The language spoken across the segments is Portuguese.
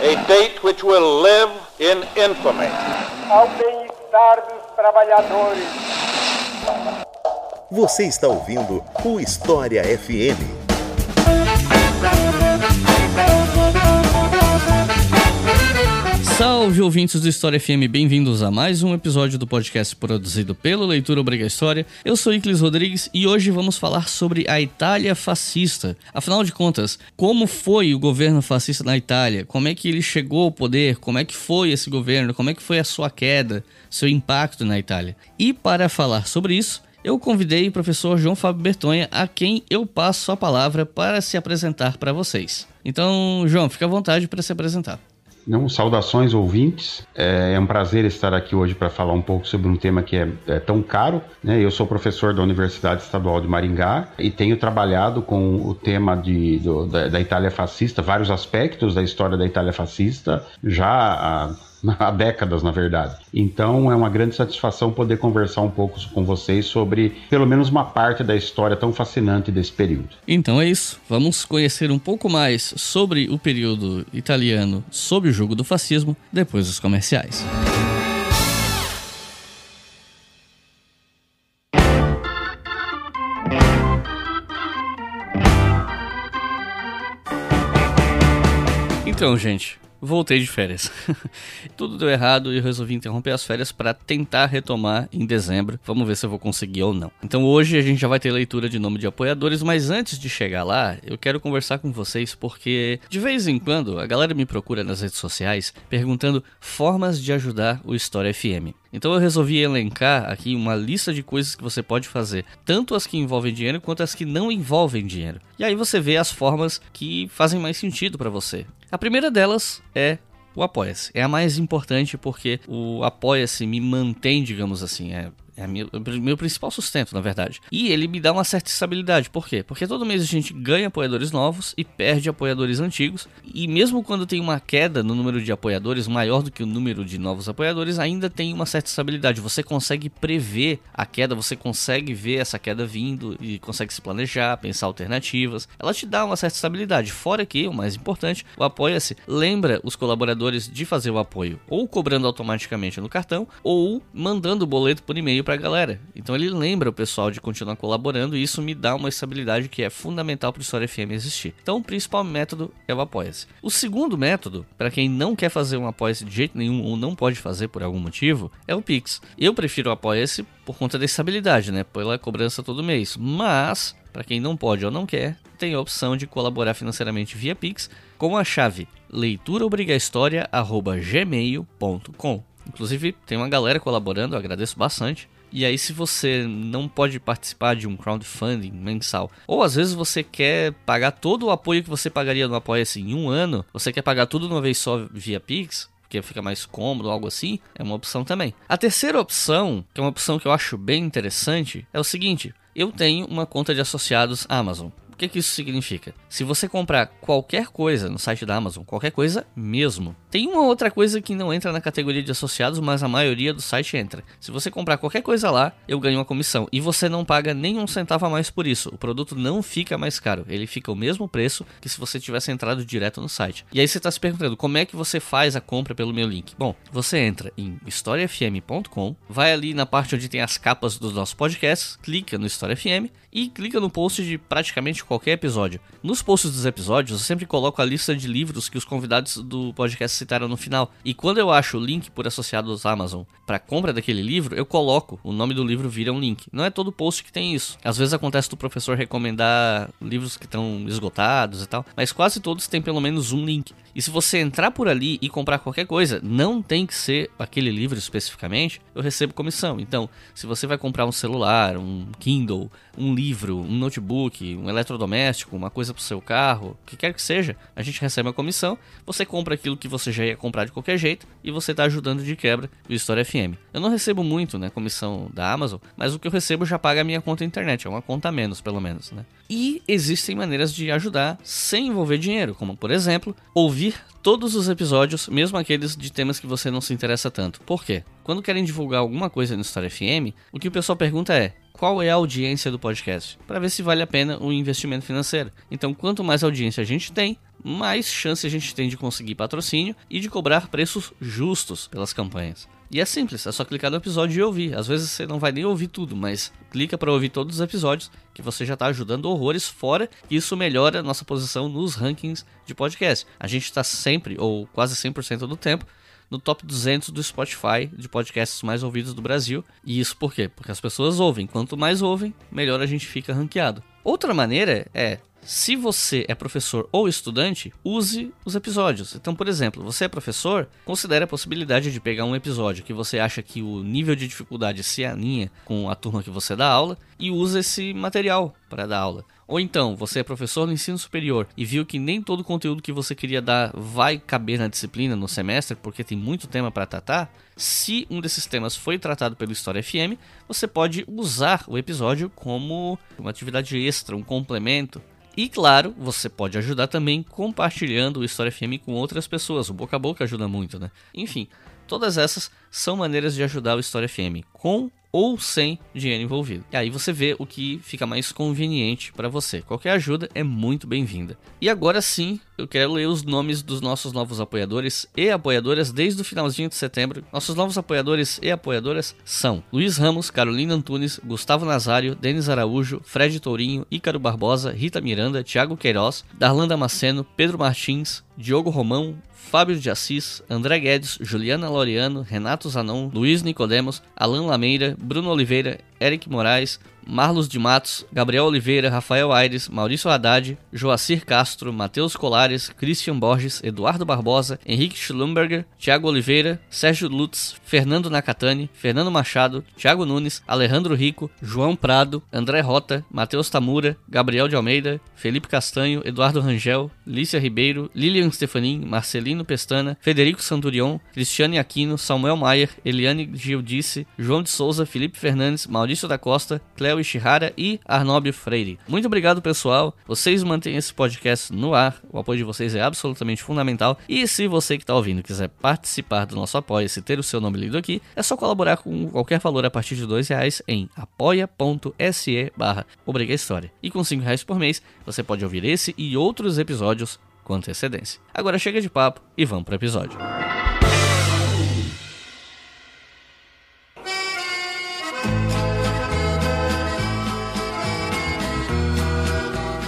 A date which will live in infamy. Ao bem-estar dos trabalhadores. Você está ouvindo o História FM. Salve ouvintes do História FM, bem-vindos a mais um episódio do podcast produzido pelo Leitura Obriga História. Eu sou Iclis Rodrigues e hoje vamos falar sobre a Itália fascista. Afinal de contas, como foi o governo fascista na Itália? Como é que ele chegou ao poder? Como é que foi esse governo? Como é que foi a sua queda, seu impacto na Itália? E para falar sobre isso, eu convidei o professor João Fábio Bertonha, a quem eu passo a palavra para se apresentar para vocês. Então, João, fica à vontade para se apresentar. Não, saudações ouvintes. É, é, um prazer estar aqui hoje para falar um pouco sobre um tema que é, é tão caro. Né? Eu sou professor da Universidade Estadual de Maringá e tenho trabalhado com o tema de, do, da, da Itália fascista, vários aspectos da história da Itália fascista, já há há décadas, na verdade. Então é uma grande satisfação poder conversar um pouco com vocês sobre pelo menos uma parte da história tão fascinante desse período. Então é isso. Vamos conhecer um pouco mais sobre o período italiano sob o jugo do fascismo depois dos comerciais. Então, gente, voltei de férias. Tudo deu errado e eu resolvi interromper as férias para tentar retomar em dezembro. Vamos ver se eu vou conseguir ou não. Então hoje a gente já vai ter leitura de nome de apoiadores, mas antes de chegar lá, eu quero conversar com vocês porque de vez em quando a galera me procura nas redes sociais perguntando formas de ajudar o História FM. Então eu resolvi elencar aqui uma lista de coisas que você pode fazer, tanto as que envolvem dinheiro quanto as que não envolvem dinheiro. E aí você vê as formas que fazem mais sentido para você. A primeira delas é o Apoia-se. É a mais importante porque o Apoia-se me mantém, digamos assim, é, é meu, meu principal sustento, na verdade. E ele me dá uma certa estabilidade. Por quê? Porque todo mês a gente ganha apoiadores novos e perde apoiadores antigos. E mesmo quando tem uma queda no número de apoiadores maior do que o número de novos apoiadores, ainda tem uma certa estabilidade. Você consegue prever a queda, você consegue ver essa queda vindo e consegue se planejar, pensar alternativas. Ela te dá uma certa estabilidade. Fora que, o mais importante, o Apoia-se lembra os colaboradores de fazer o apoio ou cobrando automaticamente no cartão ou mandando o boleto por e-mail para a galera. Então ele lembra o pessoal de continuar colaborando e isso me dá uma estabilidade que é fundamental para o História FM existir. Então o principal método é o Apoia-se. O segundo método, para quem não quer fazer um Apoia-se de jeito nenhum ou não pode fazer por algum motivo, é o Pix. Eu prefiro o Apoia-se por conta da estabilidade, né? Pela cobrança todo mês. Mas, para quem não pode ou não quer, tem a opção de colaborar financeiramente via Pix com a chave leituraobrigahistoria.gmail.com Inclusive, tem uma galera colaborando, eu agradeço bastante. E aí, se você não pode participar de um crowdfunding mensal, ou às vezes você quer pagar todo o apoio que você pagaria no Apoia-se em um ano, você quer pagar tudo de uma vez só via Pix, porque fica mais cômodo, algo assim, é uma opção também. A terceira opção, que é uma opção que eu acho bem interessante, é o seguinte: eu tenho uma conta de associados Amazon que, que isso significa? Se você comprar qualquer coisa no site da Amazon, qualquer coisa mesmo, tem uma outra coisa que não entra na categoria de associados, mas a maioria do site entra. Se você comprar qualquer coisa lá, eu ganho uma comissão e você não paga nem um centavo a mais por isso. O produto não fica mais caro, ele fica o mesmo preço que se você tivesse entrado direto no site. E aí você está se perguntando como é que você faz a compra pelo meu link? Bom, você entra em historiafm.com, vai ali na parte onde tem as capas dos nossos podcasts, clica no História FM e clica no post de praticamente qualquer episódio. Nos posts dos episódios, eu sempre coloco a lista de livros que os convidados do podcast citaram no final. E quando eu acho o link por associado Amazon para compra daquele livro, eu coloco o nome do livro vira um link. Não é todo post que tem isso. Às vezes acontece do professor recomendar livros que estão esgotados e tal, mas quase todos têm pelo menos um link. E se você entrar por ali e comprar qualquer coisa, não tem que ser aquele livro especificamente, eu recebo comissão. Então, se você vai comprar um celular, um Kindle, um livro, um notebook, um eletrodoméstico, uma coisa para o seu carro, o que quer que seja, a gente recebe a comissão. Você compra aquilo que você já ia comprar de qualquer jeito e você está ajudando de quebra o História FM. Eu não recebo muito, né, comissão da Amazon, mas o que eu recebo já paga a minha conta internet, é uma conta a menos, pelo menos, né? E existem maneiras de ajudar sem envolver dinheiro, como por exemplo, ouvir todos os episódios, mesmo aqueles de temas que você não se interessa tanto. Por quê? Quando querem divulgar alguma coisa no História FM, o que o pessoal pergunta é: qual é a audiência do podcast, para ver se vale a pena o investimento financeiro. Então, quanto mais audiência a gente tem, mais chance a gente tem de conseguir patrocínio e de cobrar preços justos pelas campanhas. E é simples, é só clicar no episódio e ouvir. Às vezes você não vai nem ouvir tudo, mas clica para ouvir todos os episódios que você já está ajudando horrores fora e isso melhora a nossa posição nos rankings de podcast. A gente está sempre, ou quase 100% do tempo, no top 200 do Spotify de podcasts mais ouvidos do Brasil. E isso por quê? Porque as pessoas ouvem. Quanto mais ouvem, melhor a gente fica ranqueado. Outra maneira é se você é professor ou estudante, use os episódios. Então, por exemplo, você é professor, considere a possibilidade de pegar um episódio que você acha que o nível de dificuldade se alinha com a turma que você dá aula e use esse material para dar aula. Ou então, você é professor no ensino superior e viu que nem todo o conteúdo que você queria dar vai caber na disciplina no semestre porque tem muito tema para tratar. Se um desses temas foi tratado pelo História FM, você pode usar o episódio como uma atividade extra, um complemento e claro, você pode ajudar também compartilhando o História FM com outras pessoas. O boca a boca ajuda muito, né? Enfim, todas essas são maneiras de ajudar o História FM, com ou sem dinheiro envolvido. E aí você vê o que fica mais conveniente para você. Qualquer ajuda é muito bem-vinda. E agora sim, eu quero ler os nomes dos nossos novos apoiadores e apoiadoras desde o finalzinho de setembro. Nossos novos apoiadores e apoiadoras são Luiz Ramos, Carolina Antunes, Gustavo Nazário, Denis Araújo, Fred Tourinho, Ícaro Barbosa, Rita Miranda, Thiago Queiroz, Darlan Damasceno, Pedro Martins, Diogo Romão, Fábio de Assis, André Guedes, Juliana Laureano, Renato Zanon, Luiz Nicodemos, Alan Lameira, Bruno Oliveira, Eric Moraes, Marlos de Matos, Gabriel Oliveira, Rafael Aires, Maurício Haddad, Joacir Castro, Matheus Colares, Christian Borges, Eduardo Barbosa, Henrique Schlumberger, Thiago Oliveira, Sérgio Lutz, Fernando Nakatani, Fernando Machado, Thiago Nunes, Alejandro Rico, João Prado, André Rota, Matheus Tamura, Gabriel de Almeida, Felipe Castanho, Eduardo Rangel, Lícia Ribeiro, Lilian Stefanin, Marcelino Pestana, Federico Santurion, Cristiane Aquino, Samuel Maier, Eliane Gildice, João de Souza, Felipe Fernandes, Maurício da Costa, Cléo Ishihara e Arnóbio Freire. Muito obrigado, pessoal. Vocês mantêm esse podcast no ar. O apoio de vocês é absolutamente fundamental. E se você que está ouvindo quiser participar do nosso apoio e ter o seu nome lido aqui, é só colaborar com qualquer valor a partir de dois reais em apoia.se barra História. E com cinco reais por mês, você pode ouvir esse e outros episódios com antecedência. Agora chega de papo e vamos para o episódio.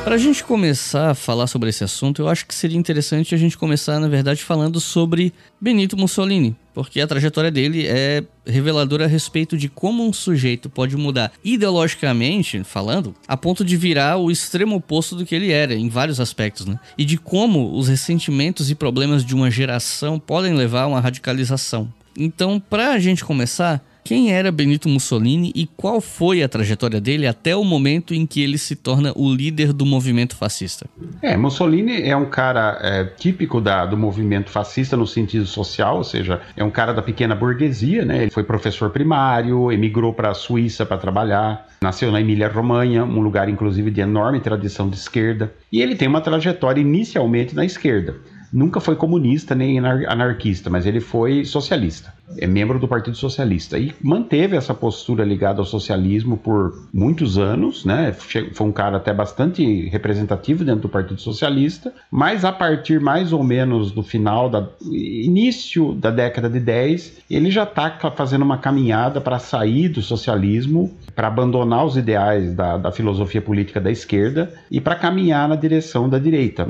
Para a gente começar a falar sobre esse assunto, eu acho que seria interessante a gente começar, na verdade, falando sobre Benito Mussolini, porque a trajetória dele é reveladora a respeito de como um sujeito pode mudar ideologicamente, falando, a ponto de virar o extremo oposto do que ele era, em vários aspectos, né? E de como os ressentimentos e problemas de uma geração podem levar a uma radicalização. Então, para a gente começar, quem era Benito Mussolini e qual foi a trajetória dele até o momento em que ele se torna o líder do movimento fascista? É, Mussolini é um cara é, típico da, do movimento fascista no sentido social, ou seja, é um cara da pequena burguesia, né? Ele foi professor primário, emigrou para a Suíça para trabalhar, nasceu na Emília-Romanha, um lugar inclusive de enorme tradição de esquerda, e ele tem uma trajetória inicialmente na esquerda nunca foi comunista nem anarquista, mas ele foi socialista é membro do Partido Socialista e manteve essa postura ligada ao socialismo por muitos anos, né? Foi um cara até bastante representativo dentro do Partido Socialista, mas a partir mais ou menos do final da início da década de 10, ele já está fazendo uma caminhada para sair do socialismo, para abandonar os ideais da, da filosofia política da esquerda e para caminhar na direção da direita.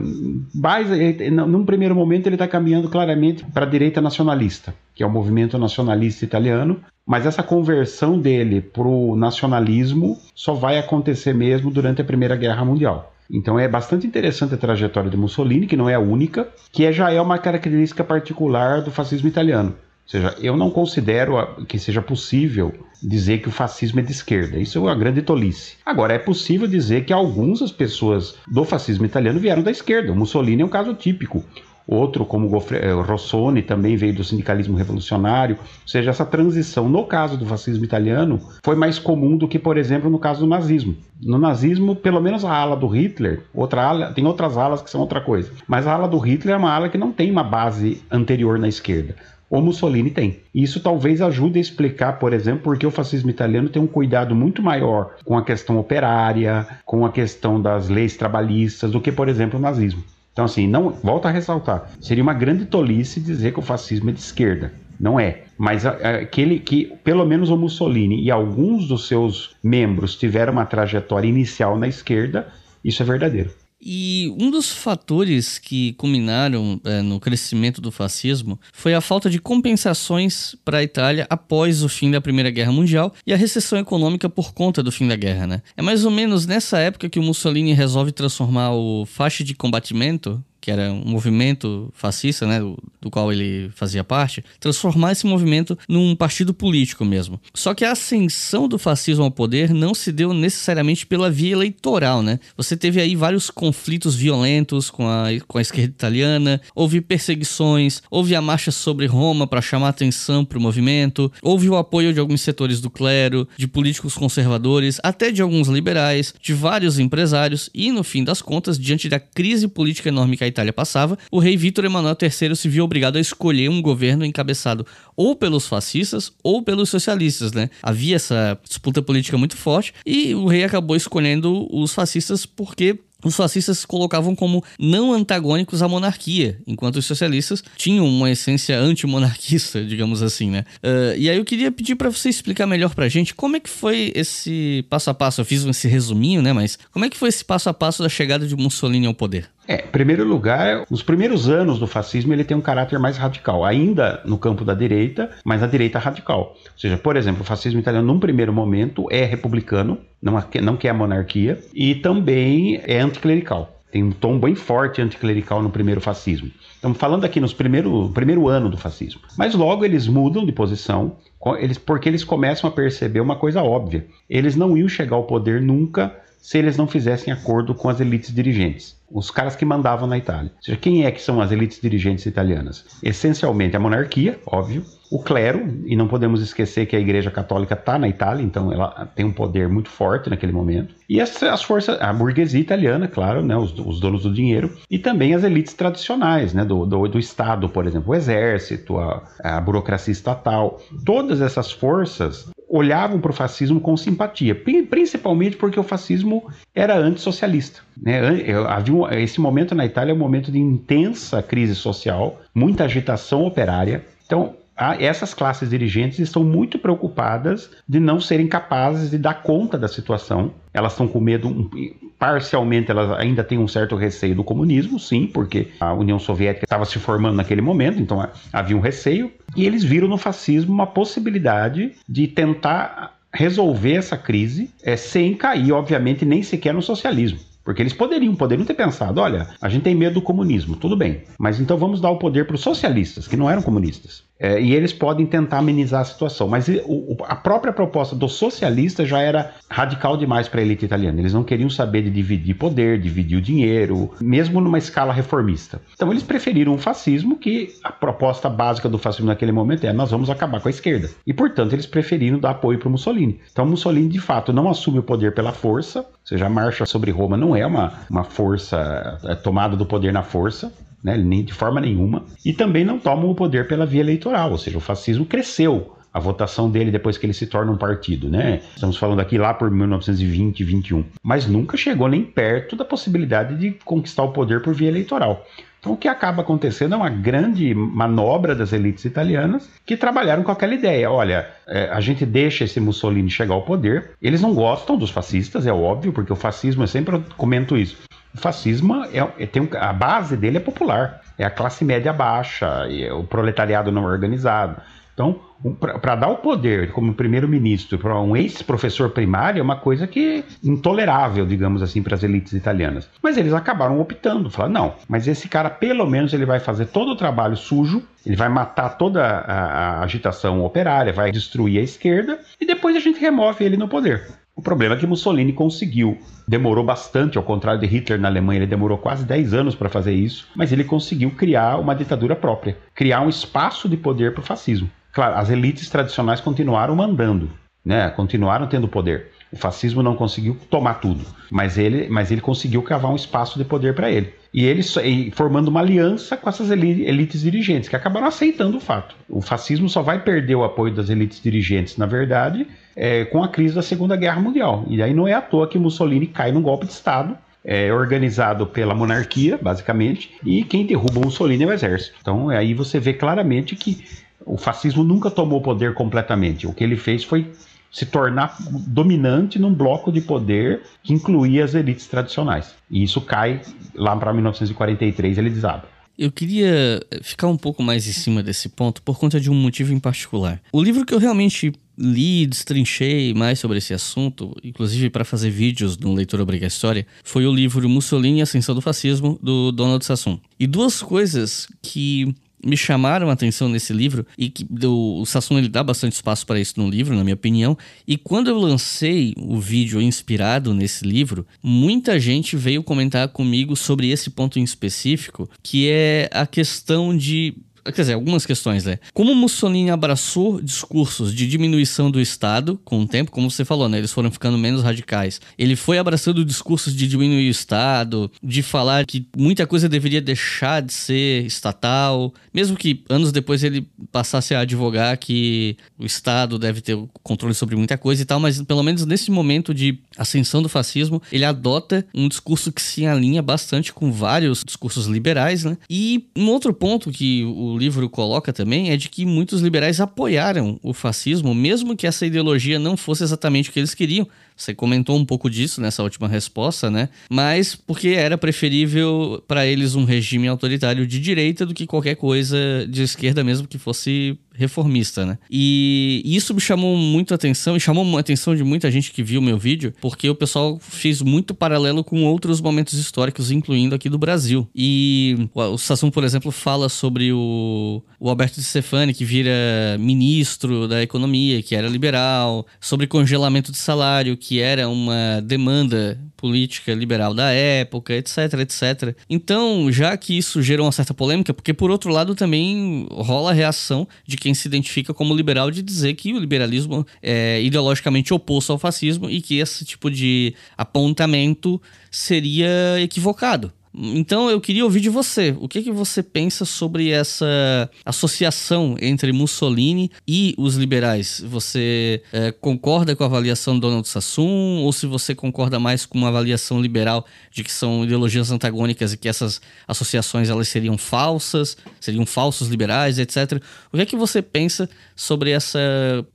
Mas, num primeiro momento, ele está caminhando claramente para a direita nacionalista que é o movimento nacionalista italiano, mas essa conversão dele para o nacionalismo só vai acontecer mesmo durante a Primeira Guerra Mundial. Então é bastante interessante a trajetória de Mussolini, que não é a única, que já é uma característica particular do fascismo italiano. Ou seja, eu não considero que seja possível dizer que o fascismo é de esquerda. Isso é uma grande tolice. Agora, é possível dizer que algumas pessoas do fascismo italiano vieram da esquerda. O Mussolini é um caso típico. Outro, como eh, Rossoni, também veio do sindicalismo revolucionário. Ou seja, essa transição, no caso do fascismo italiano, foi mais comum do que, por exemplo, no caso do nazismo. No nazismo, pelo menos a ala do Hitler, outra ala, tem outras alas que são outra coisa, mas a ala do Hitler é uma ala que não tem uma base anterior na esquerda. o Mussolini tem. Isso talvez ajude a explicar, por exemplo, porque o fascismo italiano tem um cuidado muito maior com a questão operária, com a questão das leis trabalhistas, do que, por exemplo, o nazismo. Então, assim, não volta a ressaltar. Seria uma grande tolice dizer que o fascismo é de esquerda. Não é. Mas aquele que, pelo menos o Mussolini e alguns dos seus membros tiveram uma trajetória inicial na esquerda, isso é verdadeiro. E um dos fatores que culminaram é, no crescimento do fascismo foi a falta de compensações para a Itália após o fim da Primeira Guerra Mundial e a recessão econômica por conta do fim da guerra, né? É mais ou menos nessa época que o Mussolini resolve transformar o faixa de combatimento, que era um movimento fascista, né, do, qual ele fazia parte, transformar esse movimento num partido político mesmo. Só que a ascensão do fascismo ao poder não se deu necessariamente pela via eleitoral, né? Você teve aí vários conflitos violentos com a, com a esquerda italiana, houve perseguições, houve a marcha sobre Roma para chamar atenção para o movimento, houve o apoio de alguns setores do clero, de políticos conservadores, até de alguns liberais, de vários empresários e, no fim das contas, diante da crise política enorme que a Itália passava, o rei Vítor Emanuel III se viu obrigado a escolher um governo encabeçado ou pelos fascistas ou pelos socialistas, né? Havia essa disputa política muito forte e o rei acabou escolhendo os fascistas porque os fascistas colocavam como não antagônicos à monarquia, enquanto os socialistas tinham uma essência antimonarquista, digamos assim, né? Uh, e aí eu queria pedir para você explicar melhor pra gente como é que foi esse passo a passo. Eu fiz esse resuminho, né? Mas como é que foi esse passo a passo da chegada de Mussolini ao poder? É, em primeiro lugar, nos primeiros anos do fascismo ele tem um caráter mais radical, ainda no campo da direita, mas a direita radical. Ou seja, por exemplo, o fascismo italiano num primeiro momento é republicano, não, não quer a monarquia, e também é anticlerical. Tem um tom bem forte anticlerical no primeiro fascismo. Estamos falando aqui nos primeiro, primeiro ano do fascismo. Mas logo eles mudam de posição, eles, porque eles começam a perceber uma coisa óbvia. Eles não iam chegar ao poder nunca se eles não fizessem acordo com as elites dirigentes, os caras que mandavam na Itália. Ou seja, quem é que são as elites dirigentes italianas? Essencialmente a monarquia, óbvio, o clero, e não podemos esquecer que a Igreja Católica está na Itália, então ela tem um poder muito forte naquele momento. E as, as forças, a burguesia italiana, claro, né, os, os, donos do dinheiro, e também as elites tradicionais né, do, do, do Estado, por exemplo, o exército, a, a burocracia estatal. Todas essas forças olhavam para o fascismo com simpatia, principalmente porque o fascismo era antissocialista. Né? Havia esse momento na Itália é um momento de intensa crise social, muita agitação operária. Então, essas classes dirigentes estão muito preocupadas de não serem capazes de dar conta da situação. Elas estão com medo, parcialmente, elas ainda têm um certo receio do comunismo, sim, porque a União Soviética estava se formando naquele momento, então havia um receio. E eles viram no fascismo uma possibilidade de tentar resolver essa crise é, sem cair, obviamente, nem sequer no socialismo. Porque eles poderiam, poderiam ter pensado, olha, a gente tem medo do comunismo, tudo bem, mas então vamos dar o poder para os socialistas, que não eram comunistas. É, e eles podem tentar amenizar a situação. Mas o, a própria proposta dos socialistas já era radical demais para a elite italiana. Eles não queriam saber de dividir poder, dividir o dinheiro, mesmo numa escala reformista. Então eles preferiram o fascismo, que a proposta básica do fascismo naquele momento é nós vamos acabar com a esquerda. E portanto eles preferiram dar apoio para Mussolini. Então Mussolini de fato não assume o poder pela força, ou seja, a marcha sobre Roma não é uma, uma força é tomada do poder na força, né, nem de forma nenhuma, e também não tomam o poder pela via eleitoral, ou seja, o fascismo cresceu a votação dele depois que ele se torna um partido, né? Estamos falando aqui lá por 1920, 21, mas nunca chegou nem perto da possibilidade de conquistar o poder por via eleitoral. Então, o que acaba acontecendo é uma grande manobra das elites italianas que trabalharam com aquela ideia: olha, é, a gente deixa esse Mussolini chegar ao poder. Eles não gostam dos fascistas, é óbvio, porque o fascismo, eu sempre comento isso. O fascismo é, é tem um, a base dele é popular, é a classe média baixa, é o proletariado não organizado. Então, um, para dar o poder como primeiro-ministro para um ex-professor primário é uma coisa que intolerável, digamos assim, para as elites italianas. Mas eles acabaram optando, falaram, não, mas esse cara pelo menos ele vai fazer todo o trabalho sujo, ele vai matar toda a, a agitação operária, vai destruir a esquerda e depois a gente remove ele no poder. O problema é que Mussolini conseguiu. Demorou bastante, ao contrário de Hitler na Alemanha, ele demorou quase 10 anos para fazer isso, mas ele conseguiu criar uma ditadura própria, criar um espaço de poder para o fascismo. Claro, as elites tradicionais continuaram mandando, né? continuaram tendo poder. O fascismo não conseguiu tomar tudo, mas ele, mas ele conseguiu cavar um espaço de poder para ele. E ele e formando uma aliança com essas elites dirigentes, que acabaram aceitando o fato. O fascismo só vai perder o apoio das elites dirigentes, na verdade, é, com a crise da Segunda Guerra Mundial. E aí não é à toa que Mussolini cai num golpe de Estado é organizado pela monarquia, basicamente, e quem derruba Mussolini é o exército. Então aí você vê claramente que o fascismo nunca tomou poder completamente. O que ele fez foi se tornar dominante num bloco de poder que incluía as elites tradicionais. E isso cai lá para 1943, ele desaba. Eu queria ficar um pouco mais em cima desse ponto por conta de um motivo em particular. O livro que eu realmente li, destrinchei mais sobre esse assunto, inclusive para fazer vídeos no Leitura Obrigatória, foi o livro Mussolini e Ascensão do Fascismo, do Donald Sassoon. E duas coisas que me chamaram a atenção nesse livro e que o Sassoon ele dá bastante espaço para isso no livro, na minha opinião. E quando eu lancei o vídeo inspirado nesse livro, muita gente veio comentar comigo sobre esse ponto em específico, que é a questão de quer dizer, algumas questões, né? Como Mussolini abraçou discursos de diminuição do Estado com o tempo, como você falou, né? Eles foram ficando menos radicais. Ele foi abraçando discursos de diminuir o Estado, de falar que muita coisa deveria deixar de ser estatal, mesmo que anos depois ele passasse a advogar que o Estado deve ter controle sobre muita coisa e tal, mas pelo menos nesse momento de ascensão do fascismo, ele adota um discurso que se alinha bastante com vários discursos liberais, né? E um outro ponto que o o livro coloca também é de que muitos liberais apoiaram o fascismo, mesmo que essa ideologia não fosse exatamente o que eles queriam. Você comentou um pouco disso nessa última resposta, né? Mas porque era preferível para eles um regime autoritário de direita do que qualquer coisa de esquerda, mesmo que fosse reformista, né? E isso me chamou muito atenção e chamou a atenção de muita gente que viu meu vídeo, porque o pessoal fez muito paralelo com outros momentos históricos, incluindo aqui do Brasil. E o Sassum, por exemplo, fala sobre o, o Alberto de Stefani, que vira ministro da economia, que era liberal, sobre congelamento de salário, que era uma demanda política liberal da época, etc, etc. Então, já que isso gerou uma certa polêmica, porque por outro lado também rola a reação de quem se identifica como liberal de dizer que o liberalismo é ideologicamente oposto ao fascismo e que esse tipo de apontamento seria equivocado. Então eu queria ouvir de você. O que, que você pensa sobre essa associação entre Mussolini e os liberais? Você é, concorda com a avaliação do Donald Sassoon ou se você concorda mais com uma avaliação liberal de que são ideologias antagônicas e que essas associações elas seriam falsas, seriam falsos liberais, etc. O que é que você pensa sobre essa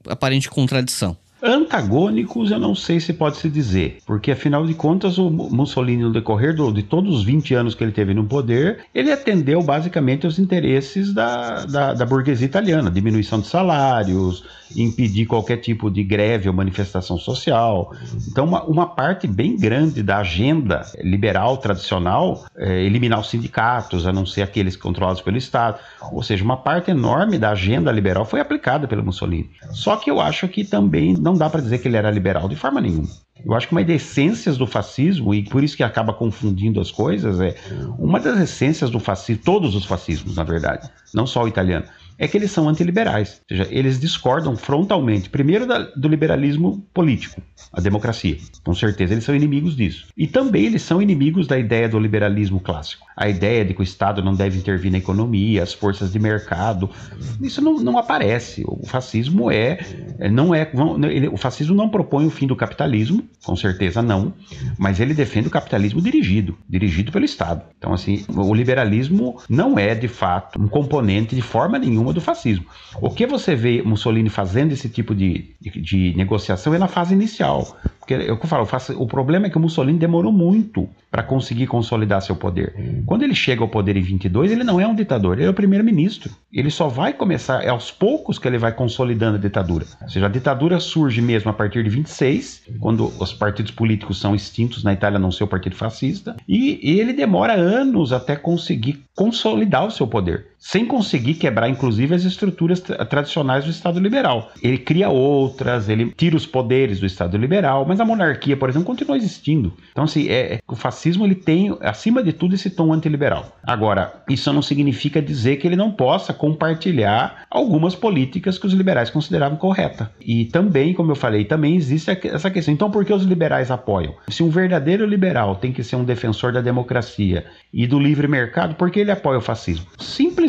aparente contradição? Antagônicos, eu não sei se pode se dizer, porque afinal de contas, o Mussolini, no decorrer do, de todos os 20 anos que ele teve no poder, ele atendeu basicamente aos interesses da, da, da burguesia italiana, diminuição de salários, impedir qualquer tipo de greve ou manifestação social. Então, uma, uma parte bem grande da agenda liberal tradicional é eliminar os sindicatos, a não ser aqueles controlados pelo Estado. Ou seja, uma parte enorme da agenda liberal foi aplicada pelo Mussolini. Só que eu acho que também não dá para dizer que ele era liberal de forma nenhuma. Eu acho que uma das essências do fascismo, e por isso que acaba confundindo as coisas, é uma das essências do fascismo, todos os fascismos, na verdade, não só o italiano, é que eles são antiliberais. Ou seja, eles discordam frontalmente, primeiro da, do liberalismo político, a democracia. Com certeza eles são inimigos disso. E também eles são inimigos da ideia do liberalismo clássico. A ideia de que o Estado não deve intervir na economia, as forças de mercado. Isso não, não aparece. O fascismo é. não é ele, O fascismo não propõe o fim do capitalismo, com certeza não, mas ele defende o capitalismo dirigido, dirigido pelo Estado. Então, assim, o liberalismo não é, de fato, um componente de forma nenhuma do fascismo. O que você vê Mussolini fazendo esse tipo de, de, de negociação é na fase inicial. Porque é eu falo, o problema é que o Mussolini demorou muito para conseguir consolidar seu poder. Quando ele chega ao poder em 22, ele não é um ditador, ele é o primeiro-ministro. Ele só vai começar, é aos poucos que ele vai consolidando a ditadura. Ou seja, a ditadura surge mesmo a partir de 26, quando os partidos políticos são extintos na Itália, não ser o partido fascista, e, e ele demora anos até conseguir consolidar o seu poder, sem conseguir quebrar, inclusive, as estruturas tra tradicionais do Estado liberal. Ele cria outras, ele tira os poderes do Estado liberal, mas a monarquia, por exemplo, continua existindo. Então, assim, é, é, o fascismo ele tem, acima de tudo, esse tom antiliberal. Agora, isso não significa dizer que ele não possa compartilhar algumas políticas que os liberais consideravam correta. E também, como eu falei, também existe essa questão. Então, por que os liberais apoiam? Se um verdadeiro liberal tem que ser um defensor da democracia e do livre mercado, por que ele apoia o fascismo?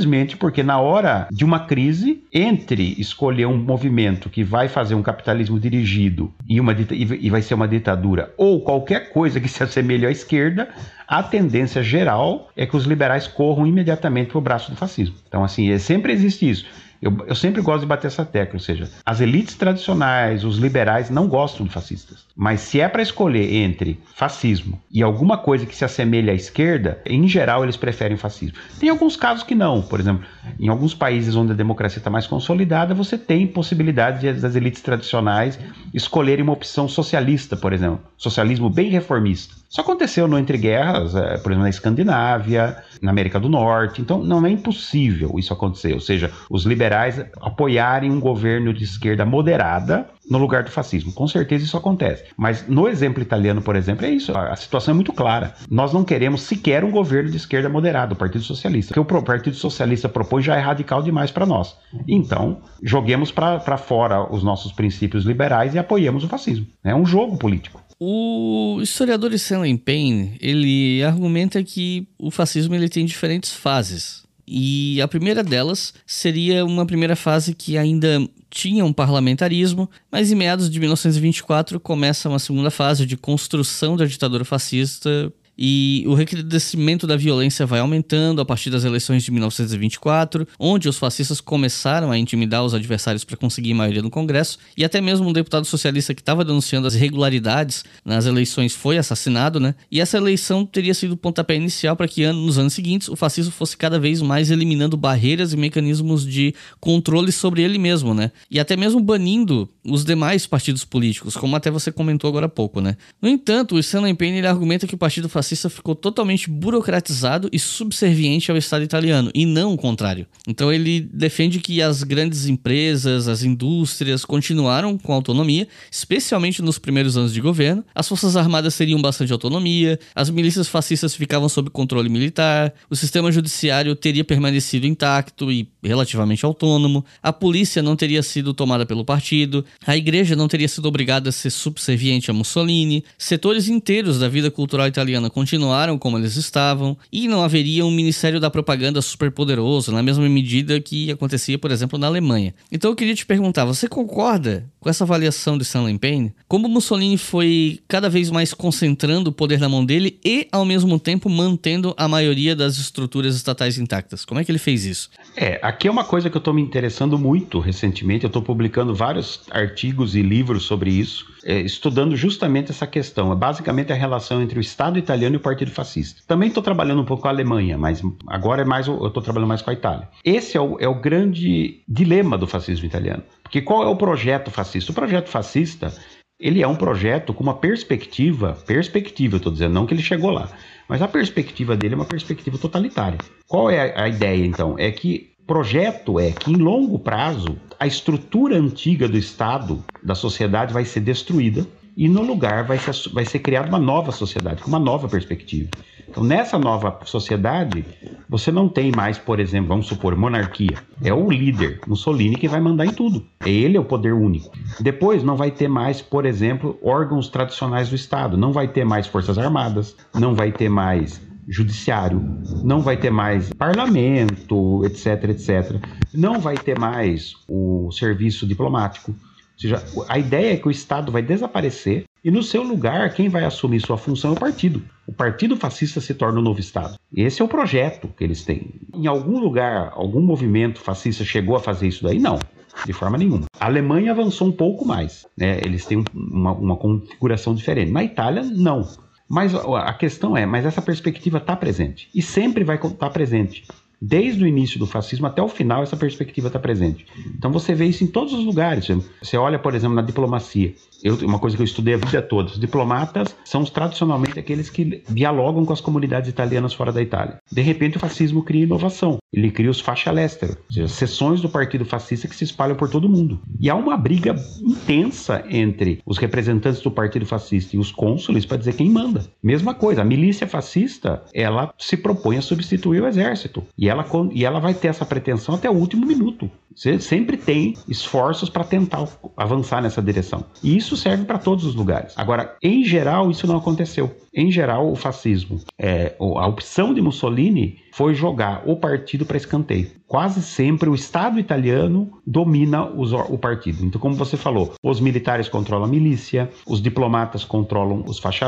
Simplesmente porque na hora de uma crise, entre escolher um movimento que vai fazer um capitalismo dirigido e, uma, e vai ser uma ditadura, ou qualquer coisa que se assemelhe à esquerda, a tendência geral é que os liberais corram imediatamente para o braço do fascismo. Então, assim, é, sempre existe isso. Eu, eu, sempre gosto de bater essa tecla, ou seja, as elites tradicionais, os liberais não gostam de fascistas. Mas se é para escolher entre fascismo e alguma coisa que se assemelhe à esquerda, em geral eles preferem fascismo. Tem alguns casos que não. Por exemplo, em alguns países onde a democracia está mais consolidada, você tem possibilidade de, das elites tradicionais escolherem uma opção socialista, por exemplo, socialismo bem reformista. Isso aconteceu no Entre Guerras, é, por exemplo, na Escandinávia, na América do Norte. Então, não é impossível isso acontecer. Ou seja, os liberais apoiarem um governo de esquerda moderada no lugar do fascismo. Com certeza isso acontece. Mas no exemplo italiano, por exemplo, é isso. A situação é muito clara. Nós não queremos sequer um governo de esquerda moderado, o Partido Socialista. O que o Partido Socialista propõe já é radical demais para nós. Então, joguemos para fora os nossos princípios liberais e apoiemos o fascismo. É um jogo político. O historiador Stanley Payne, ele argumenta que o fascismo ele tem diferentes fases. E a primeira delas seria uma primeira fase que ainda tinha um parlamentarismo, mas em meados de 1924 começa uma segunda fase de construção da ditadura fascista e o recrudescimento da violência vai aumentando a partir das eleições de 1924, onde os fascistas começaram a intimidar os adversários para conseguir maioria no Congresso, e até mesmo um deputado socialista que estava denunciando as irregularidades nas eleições foi assassinado, né? E essa eleição teria sido o pontapé inicial para que nos anos seguintes o fascismo fosse cada vez mais eliminando barreiras e mecanismos de controle sobre ele mesmo, né? E até mesmo banindo os demais partidos políticos, como até você comentou agora há pouco, né? No entanto, o Stanley Payne ele argumenta que o Partido Fascista ficou totalmente burocratizado e subserviente ao Estado italiano, e não o contrário. Então ele defende que as grandes empresas, as indústrias continuaram com autonomia, especialmente nos primeiros anos de governo. As forças armadas teriam bastante autonomia, as milícias fascistas ficavam sob controle militar, o sistema judiciário teria permanecido intacto e relativamente autônomo, a polícia não teria sido tomada pelo partido, a igreja não teria sido obrigada a ser subserviente a Mussolini, setores inteiros da vida cultural italiana continuaram como eles estavam, e não haveria um Ministério da Propaganda superpoderoso, na mesma medida que acontecia, por exemplo, na Alemanha. Então eu queria te perguntar, você concorda com essa avaliação de Stanley Payne? Como Mussolini foi cada vez mais concentrando o poder na mão dele e, ao mesmo tempo, mantendo a maioria das estruturas estatais intactas? Como é que ele fez isso? É, aqui é uma coisa que eu estou me interessando muito recentemente, eu estou publicando vários artigos e livros sobre isso, estudando justamente essa questão. É basicamente a relação entre o Estado italiano e o Partido Fascista. Também estou trabalhando um pouco com a Alemanha, mas agora é mais eu estou trabalhando mais com a Itália. Esse é o, é o grande dilema do fascismo italiano. Porque qual é o projeto fascista? O projeto fascista ele é um projeto com uma perspectiva, perspectiva, eu estou dizendo, não que ele chegou lá, mas a perspectiva dele é uma perspectiva totalitária. Qual é a ideia, então? É que projeto é que, em longo prazo, a estrutura antiga do Estado, da sociedade, vai ser destruída e, no lugar, vai ser, vai ser criada uma nova sociedade, com uma nova perspectiva. Então, nessa nova sociedade, você não tem mais, por exemplo, vamos supor, monarquia. É o líder, Mussolini, que vai mandar em tudo. Ele é o poder único. Depois, não vai ter mais, por exemplo, órgãos tradicionais do Estado. Não vai ter mais forças armadas, não vai ter mais judiciário, não vai ter mais parlamento, etc, etc. Não vai ter mais o serviço diplomático. Ou seja, a ideia é que o Estado vai desaparecer e no seu lugar, quem vai assumir sua função é o partido. O partido fascista se torna o novo Estado. Esse é o projeto que eles têm. Em algum lugar, algum movimento fascista chegou a fazer isso daí? Não de forma nenhuma. A Alemanha avançou um pouco mais, né? eles têm uma, uma configuração diferente. Na Itália, não. Mas a questão é, mas essa perspectiva está presente e sempre vai estar tá presente. Desde o início do fascismo até o final, essa perspectiva está presente. Então você vê isso em todos os lugares. Você olha, por exemplo, na diplomacia. Eu, uma coisa que eu estudei a vida toda: os diplomatas são tradicionalmente aqueles que dialogam com as comunidades italianas fora da Itália. De repente, o fascismo cria inovação. Ele cria os faixa lester, ou seja, seções do partido fascista que se espalham por todo o mundo. E há uma briga intensa entre os representantes do partido fascista e os cônsules para dizer quem manda. Mesma coisa, a milícia fascista, ela se propõe a substituir o exército. E ela, e ela vai ter essa pretensão até o último minuto. Você sempre tem esforços para tentar avançar nessa direção. E isso serve para todos os lugares. Agora, em geral, isso não aconteceu. Em geral, o fascismo, é, a opção de Mussolini foi jogar o partido para escanteio quase sempre o Estado italiano domina os, o partido. Então, como você falou, os militares controlam a milícia, os diplomatas controlam os faixa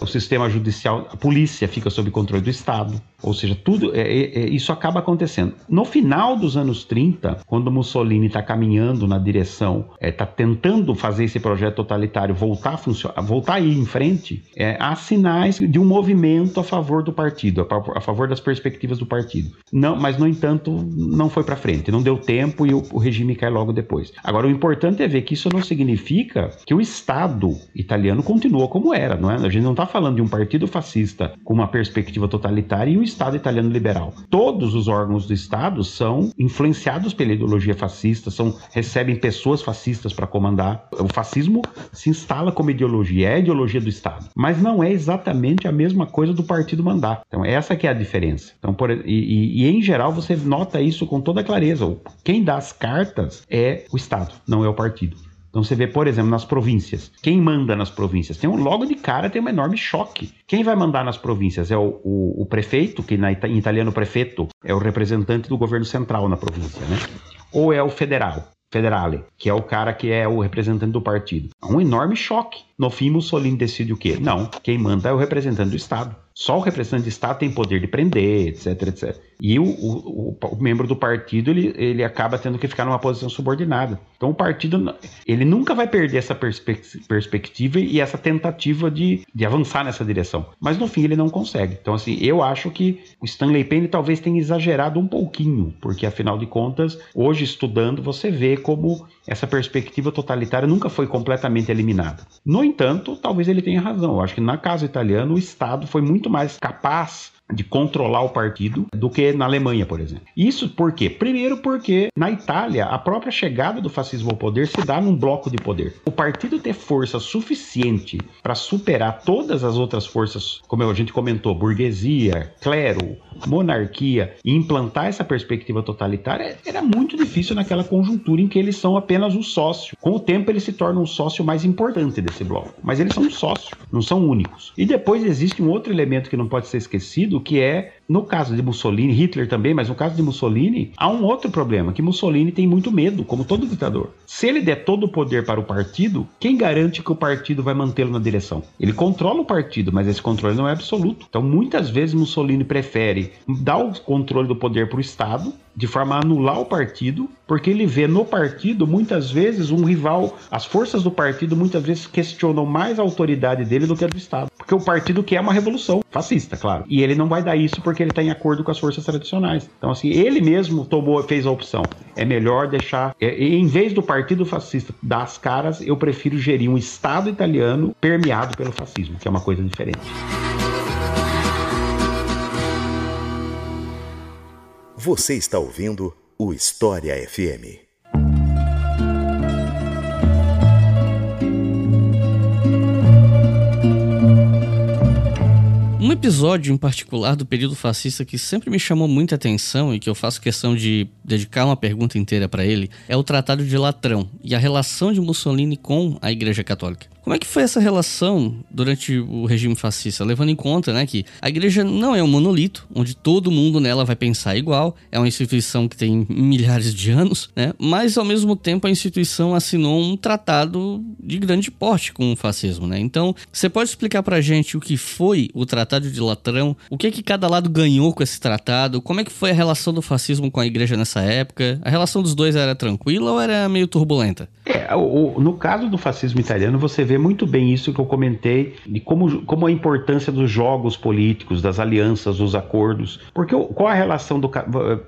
o sistema judicial, a polícia fica sob controle do Estado. Ou seja, tudo é, é, é isso acaba acontecendo. No final dos anos 30, quando Mussolini está caminhando na direção, está é, tentando fazer esse projeto totalitário voltar a voltar a ir em frente, é, há sinais de um movimento a favor do partido, a, favor das perspectivas do partido. Não, mas no entanto não foi para frente, não deu tempo e o, o, regime cai logo depois. Agora, o importante é ver que isso não significa que o Estado italiano continua como era, não é? A gente não está falando de um partido fascista com uma perspectiva totalitária e o Estado italiano liberal. Todos os órgãos do Estado são influenciados pela ideologia fascista, são recebem pessoas fascistas para comandar. O fascismo se instala como ideologia, é a ideologia do Estado, mas não é exatamente a mesma coisa do partido mandar. Então, essa que é a diferença. Então, por, e, e, e em geral, você nota isso com toda clareza. Quem dá as cartas é o Estado, não é o partido. Então você vê, por exemplo, nas províncias. Quem manda nas províncias? Tem um, logo de cara tem um enorme choque. Quem vai mandar nas províncias é o, o, o prefeito, que na, em italiano prefeito é o representante do governo central na província, né? Ou é o federal, federale, que é o cara que é o representante do partido. É um enorme choque. No fim, Mussolini decide o quê? Não, quem manda é o representante do Estado. Só o representante de Estado tem poder de prender, etc, etc. E o, o, o, membro do partido, ele, ele acaba tendo que ficar numa posição subordinada. Então o partido, ele nunca vai perder essa perspectiva e essa tentativa de, de avançar nessa direção. Mas no fim ele não consegue. Então assim, eu acho que o Stanley Payne talvez tenha exagerado um pouquinho, porque afinal de contas, hoje estudando, você vê como essa perspectiva totalitária nunca foi completamente eliminada. No entanto, talvez ele tenha razão. Eu acho que na casa italiana o Estado foi muito mais capaz de controlar o partido do que na Alemanha, por exemplo. Isso por quê? Primeiro porque na Itália a própria chegada do fascismo ao poder se dá num bloco de poder. O partido ter força suficiente para superar todas as outras forças, como a gente comentou, burguesia, clero, monarquia e implantar essa perspectiva totalitária era muito difícil naquela conjuntura em que eles são apenas um sócio. Com o tempo eles se tornam um sócio mais importante desse bloco, mas eles são um sócio, não são únicos. E depois existe um outro elemento que não pode ser esquecido que é no caso de Mussolini, Hitler também, mas no caso de Mussolini, há um outro problema, que Mussolini tem muito medo, como todo ditador. Se ele der todo o poder para o partido, quem garante que o partido vai mantê-lo na direção? Ele controla o partido, mas esse controle não é absoluto. Então, muitas vezes Mussolini prefere dar o controle do poder para o Estado, de forma a anular o partido, porque ele vê no partido muitas vezes um rival. As forças do partido muitas vezes questionam mais a autoridade dele do que a do Estado, porque o partido quer uma revolução fascista, claro. E ele não vai dar isso porque ele está em acordo com as forças tradicionais. Então, assim, ele mesmo tomou, fez a opção. É melhor deixar. É, em vez do partido fascista dar as caras, eu prefiro gerir um Estado italiano permeado pelo fascismo, que é uma coisa diferente. Você está ouvindo o História FM. Um episódio em particular do período fascista que sempre me chamou muita atenção e que eu faço questão de dedicar uma pergunta inteira para ele é o Tratado de Latrão e a relação de Mussolini com a Igreja Católica. Como é que foi essa relação durante o regime fascista, levando em conta, né, que a igreja não é um monolito, onde todo mundo nela vai pensar igual, é uma instituição que tem milhares de anos, né, mas ao mesmo tempo a instituição assinou um tratado de grande porte com o fascismo, né? Então, você pode explicar pra gente o que foi o Tratado de Latrão, o que é que cada lado ganhou com esse tratado, como é que foi a relação do fascismo com a igreja nessa época? A relação dos dois era tranquila ou era meio turbulenta? É, o, no caso do fascismo italiano, você vê muito bem isso que eu comentei, de como, como a importância dos jogos políticos, das alianças, dos acordos. Porque qual a relação do,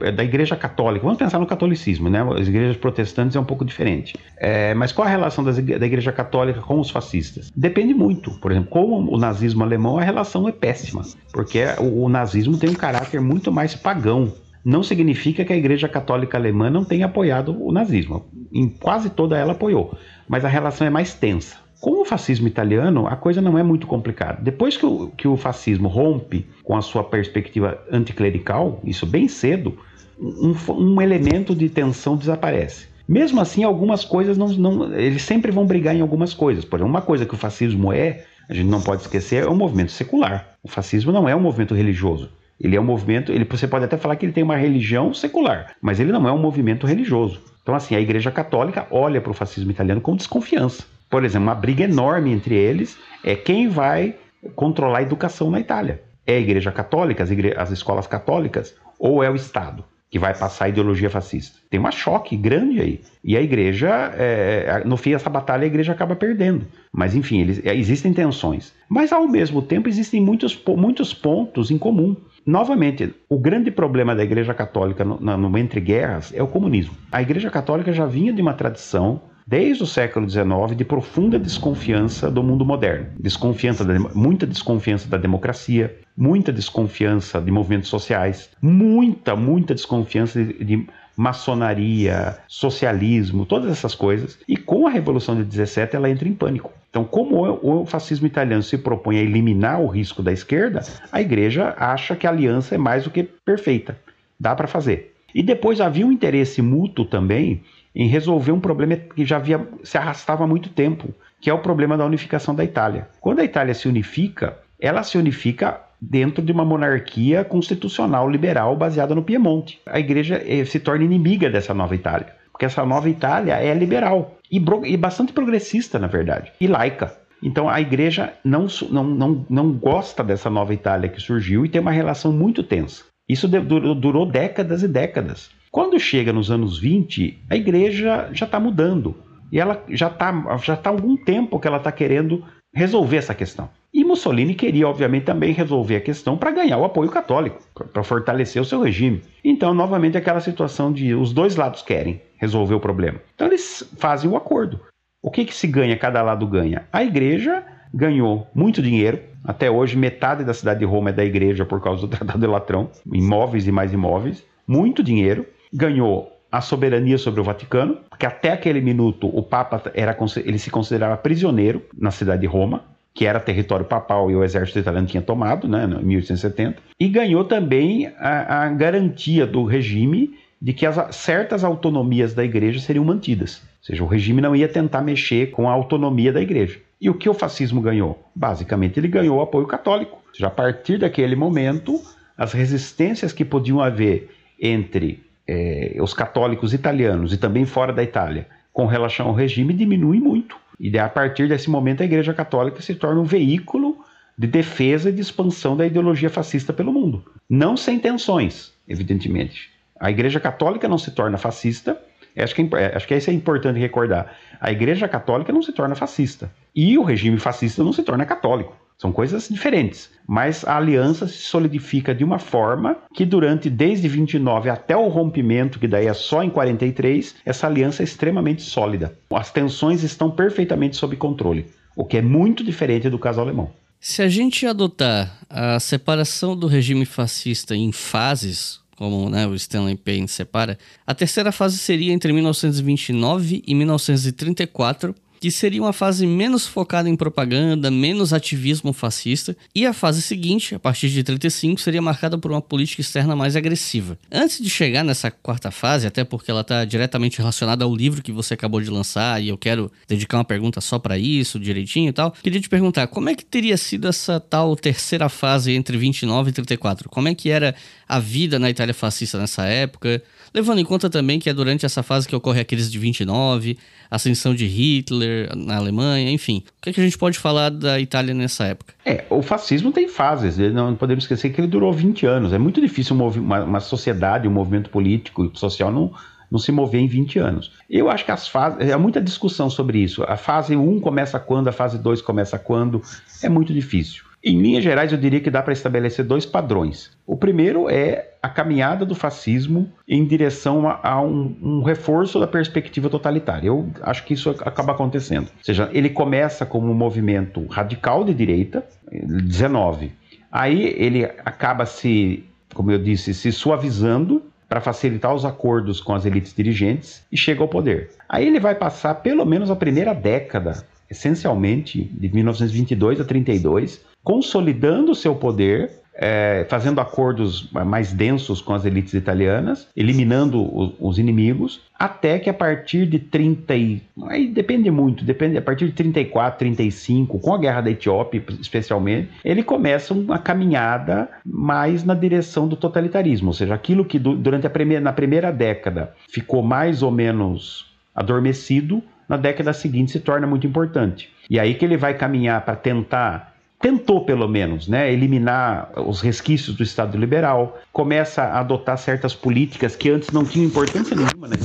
eh, da Igreja Católica? Vamos pensar no catolicismo, né? As igrejas protestantes é um pouco diferente. É, mas qual a relação das, da Igreja Católica com os fascistas? Depende muito. Por exemplo, com o nazismo alemão, a relação é péssima, porque o, o nazismo tem um caráter muito mais pagão não significa que a Igreja Católica Alemã não tenha apoiado o nazismo. Em quase toda ela apoiou, mas a relação é mais tensa. Com o fascismo italiano, a coisa não é muito complicada. Depois que o, que o fascismo rompe com a sua perspectiva anticlerical, isso bem cedo, um, um elemento de tensão desaparece. Mesmo assim, algumas coisas não, não, Eles sempre vão brigar em algumas coisas. Por exemplo, uma coisa que o fascismo é, a gente não pode esquecer, é um movimento secular. O fascismo não é um movimento religioso. Ele é um movimento. Ele, você pode até falar que ele tem uma religião secular, mas ele não é um movimento religioso. Então, assim, a Igreja Católica olha para o fascismo italiano com desconfiança. Por exemplo, uma briga enorme entre eles é quem vai controlar a educação na Itália. É a Igreja Católica, as, igre as escolas católicas, ou é o Estado? que vai passar a ideologia fascista. Tem um choque grande aí. E a igreja, é, é, no fim, essa batalha a igreja acaba perdendo. Mas, enfim, eles, é, existem tensões. Mas, ao mesmo tempo, existem muitos, muitos pontos em comum. Novamente, o grande problema da Igreja Católica no, no, entre guerras é o comunismo. A Igreja Católica já vinha de uma tradição desde o século XIX, de profunda desconfiança do mundo moderno. Desconfiança da, muita desconfiança da democracia, muita desconfiança de movimentos sociais, muita, muita desconfiança de, de maçonaria, socialismo, todas essas coisas. E com a Revolução de 17 ela entra em pânico. Então, como o fascismo italiano se propõe a eliminar o risco da esquerda, a igreja acha que a aliança é mais do que perfeita. Dá para fazer. E depois havia um interesse mútuo também em resolver um problema que já havia, se arrastava há muito tempo, que é o problema da unificação da Itália. Quando a Itália se unifica, ela se unifica dentro de uma monarquia constitucional liberal baseada no Piemonte. A igreja eh, se torna inimiga dessa nova Itália, porque essa nova Itália é liberal e, bastante progressista, na verdade, e laica. Então a igreja não, não, não, não gosta dessa nova Itália que surgiu e tem uma relação muito tensa. Isso durou décadas e décadas. Quando chega nos anos 20, a igreja já está mudando. E ela já está já tá há algum tempo que ela está querendo resolver essa questão. E Mussolini queria, obviamente, também resolver a questão para ganhar o apoio católico, para fortalecer o seu regime. Então, novamente, aquela situação de os dois lados querem resolver o problema. Então, eles fazem o acordo. O que, que se ganha, cada lado ganha? A igreja ganhou muito dinheiro. Até hoje, metade da cidade de Roma é da igreja por causa do Tratado de Latrão, imóveis e mais imóveis, muito dinheiro ganhou a soberania sobre o Vaticano, porque até aquele minuto o Papa era, ele se considerava prisioneiro na cidade de Roma, que era território papal e o exército italiano tinha tomado, né, em 1870, e ganhou também a, a garantia do regime de que as, certas autonomias da igreja seriam mantidas. Ou seja, o regime não ia tentar mexer com a autonomia da igreja. E o que o fascismo ganhou? Basicamente, ele ganhou o apoio católico. Ou seja, a partir daquele momento, as resistências que podiam haver entre é, os católicos italianos e também fora da Itália com relação ao regime diminui muito. E a partir desse momento a Igreja Católica se torna um veículo de defesa e de expansão da ideologia fascista pelo mundo. Não sem tensões, evidentemente. A Igreja Católica não se torna fascista. Acho que, é, acho que isso é importante recordar. A Igreja Católica não se torna fascista. E o regime fascista não se torna católico. São coisas diferentes, mas a aliança se solidifica de uma forma que durante desde 29 até o rompimento, que daí é só em 43, essa aliança é extremamente sólida. As tensões estão perfeitamente sob controle, o que é muito diferente do caso alemão. Se a gente adotar a separação do regime fascista em fases, como né, o Stanley Payne separa, a terceira fase seria entre 1929 e 1934 que seria uma fase menos focada em propaganda, menos ativismo fascista, e a fase seguinte, a partir de 35, seria marcada por uma política externa mais agressiva. Antes de chegar nessa quarta fase, até porque ela está diretamente relacionada ao livro que você acabou de lançar, e eu quero dedicar uma pergunta só para isso, direitinho e tal, queria te perguntar, como é que teria sido essa tal terceira fase entre 29 e 34? Como é que era a vida na Itália fascista nessa época? Levando em conta também que é durante essa fase que ocorre a crise de 29, a ascensão de Hitler na Alemanha, enfim. O que, é que a gente pode falar da Itália nessa época? É, o fascismo tem fases, né? não podemos esquecer que ele durou 20 anos. É muito difícil uma, uma sociedade, um movimento político e social não, não se mover em 20 anos. Eu acho que as fases. Há muita discussão sobre isso. A fase 1 começa quando, a fase 2 começa quando. É muito difícil. Em linhas gerais, eu diria que dá para estabelecer dois padrões. O primeiro é a caminhada do fascismo em direção a, a um, um, reforço da perspectiva totalitária. Eu acho que isso acaba acontecendo. Ou seja, ele começa como um movimento radical de direita, 19. Aí ele acaba se, como eu disse, se suavizando para facilitar os acordos com as elites dirigentes e chega ao poder. Aí ele vai passar pelo menos a primeira década, essencialmente de 1922 a 32, consolidando seu poder é, fazendo acordos mais densos com as elites italianas, eliminando os, os, inimigos, até que a partir de 30 e, aí depende muito, depende a partir de 34, 35, com a guerra da Etiópia especialmente, ele começa uma caminhada mais na direção do totalitarismo, ou seja, aquilo que durante a primeira, na primeira década ficou mais ou menos adormecido, na década seguinte se torna muito importante. E aí que ele vai caminhar para tentar tentou pelo menos, né, eliminar os resquícios do Estado liberal, começa a adotar certas políticas que antes não tinham importância nenhuma na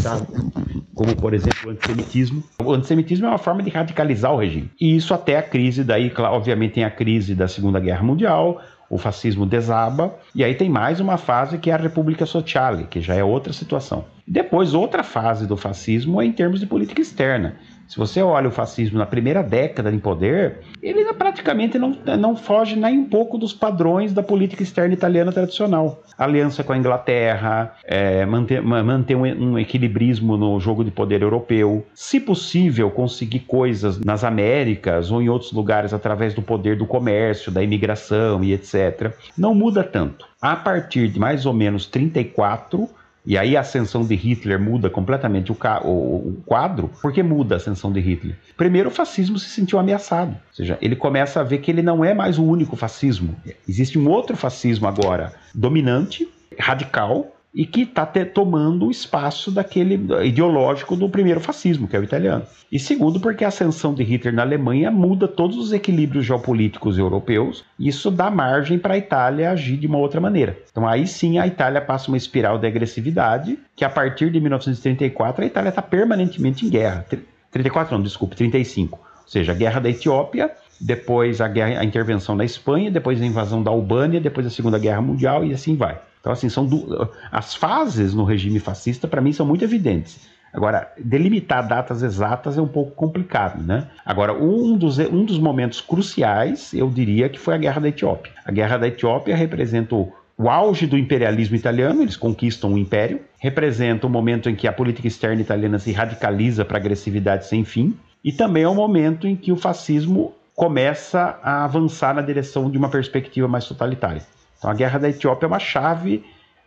como por exemplo o antissemitismo. O antissemitismo é uma forma de radicalizar o regime. E isso até a crise, daí obviamente tem a crise da Segunda Guerra Mundial, o fascismo desaba, e aí tem mais uma fase que é a República Sociale, que já é outra situação. Depois, outra fase do fascismo é em termos de política externa. Se você olha o fascismo na primeira década em poder, ele praticamente não, não foge nem um pouco dos padrões da política externa italiana tradicional. Aliança com a Inglaterra, é, manter, manter um, um equilibrismo no jogo de poder europeu, se possível, conseguir coisas nas Américas ou em outros lugares através do poder do comércio, da imigração e etc. Não muda tanto. A partir de mais ou menos 34, e aí a ascensão de Hitler muda completamente o, o, o, quadro. Por que muda a ascensão de Hitler? Primeiro, o fascismo se sentiu ameaçado. Ou seja, ele começa a ver que ele não é mais o único fascismo. Existe um outro fascismo agora dominante, radical, e que está tomando o espaço daquele ideológico do primeiro fascismo, que é o italiano. E segundo, porque a ascensão de Hitler na Alemanha muda todos os equilíbrios geopolíticos europeus, e isso dá margem para a Itália agir de uma outra maneira. Então aí sim a Itália passa uma espiral de agressividade, que a partir de 1934 a Itália está permanentemente em guerra. 34 não, desculpe, 35. Ou seja, a guerra da Etiópia, depois a, guerra, a intervenção na Espanha, depois a invasão da Albânia, depois a Segunda Guerra Mundial e assim vai. Então, assim, são du... as fases no regime fascista, para mim, são muito evidentes. Agora, delimitar datas exatas é um pouco complicado, né? Agora, um dos, um dos momentos cruciais, eu diria que foi a Guerra da Etiópia. A Guerra da Etiópia representa o, o auge do imperialismo italiano, eles conquistam o império, representa o momento em que a política externa italiana se radicaliza para agressividade sem fim, e também é o momento em que o fascismo começa a avançar na direção de uma perspectiva mais totalitária. Então a guerra da Etiópia é uma chave,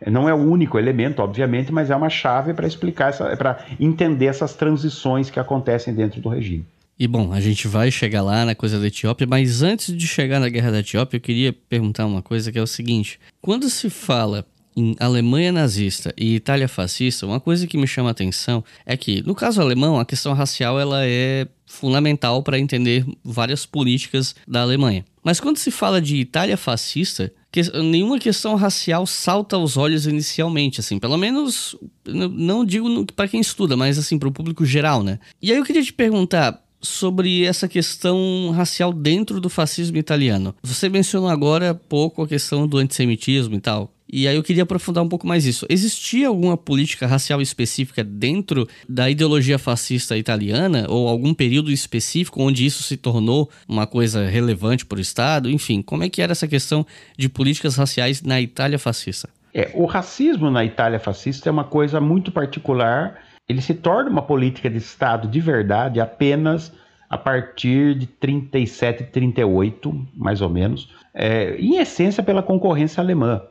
não é o único elemento, obviamente, mas é uma chave para explicar, para entender essas transições que acontecem dentro do regime. E bom, a gente vai chegar lá na coisa da Etiópia, mas antes de chegar na guerra da Etiópia, eu queria perguntar uma coisa que é o seguinte: quando se fala em Alemanha nazista e Itália fascista, uma coisa que me chama a atenção é que, no caso alemão, a questão racial ela é fundamental para entender várias políticas da Alemanha. Mas quando se fala de Itália fascista, que, nenhuma questão racial salta aos olhos inicialmente, assim, pelo menos não digo para quem estuda, mas assim para o público geral, né? E aí eu queria te perguntar sobre essa questão racial dentro do fascismo italiano. Você mencionou agora pouco a questão do antissemitismo e tal. E aí eu queria aprofundar um pouco mais isso. Existia alguma política racial específica dentro da ideologia fascista italiana ou algum período específico onde isso se tornou uma coisa relevante para o Estado? Enfim, como é que era essa questão de políticas raciais na Itália fascista? É, o racismo na Itália fascista é uma coisa muito particular. Ele se torna uma política de Estado de verdade apenas a partir de 37, 38, mais ou menos, é, em essência pela concorrência alemã.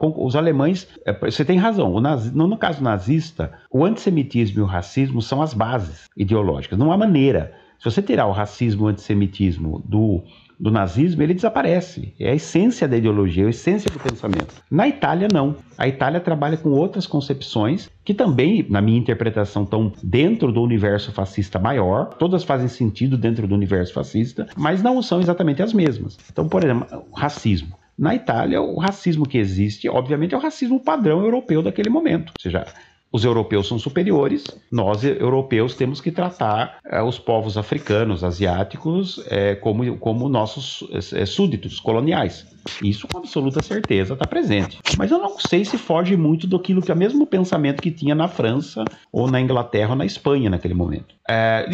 Os alemães, é, você tem razão, nazi, no caso nazista, o antissemitismo e o racismo são as bases ideológicas, não há maneira. Se você tirar o racismo e o antissemitismo do do nazismo, ele desaparece. É a essência da ideologia, é a essência do pensamento. Na Itália, não. A Itália trabalha com outras concepções que também, na minha interpretação, estão dentro do universo fascista maior, todas fazem sentido dentro do universo fascista, mas não são exatamente as mesmas. Então, por exemplo, racismo. Na Itália, o racismo que existe, obviamente, é o racismo padrão europeu daquele momento. Ou seja, os europeus são superiores, nós europeus temos que tratar é, os povos africanos, asiáticos, é, como, como nossos é, súditos coloniais. Isso com absoluta certeza está presente. Mas eu não sei se foge muito do que é o mesmo pensamento que tinha na França, ou na Inglaterra, ou na Espanha naquele momento.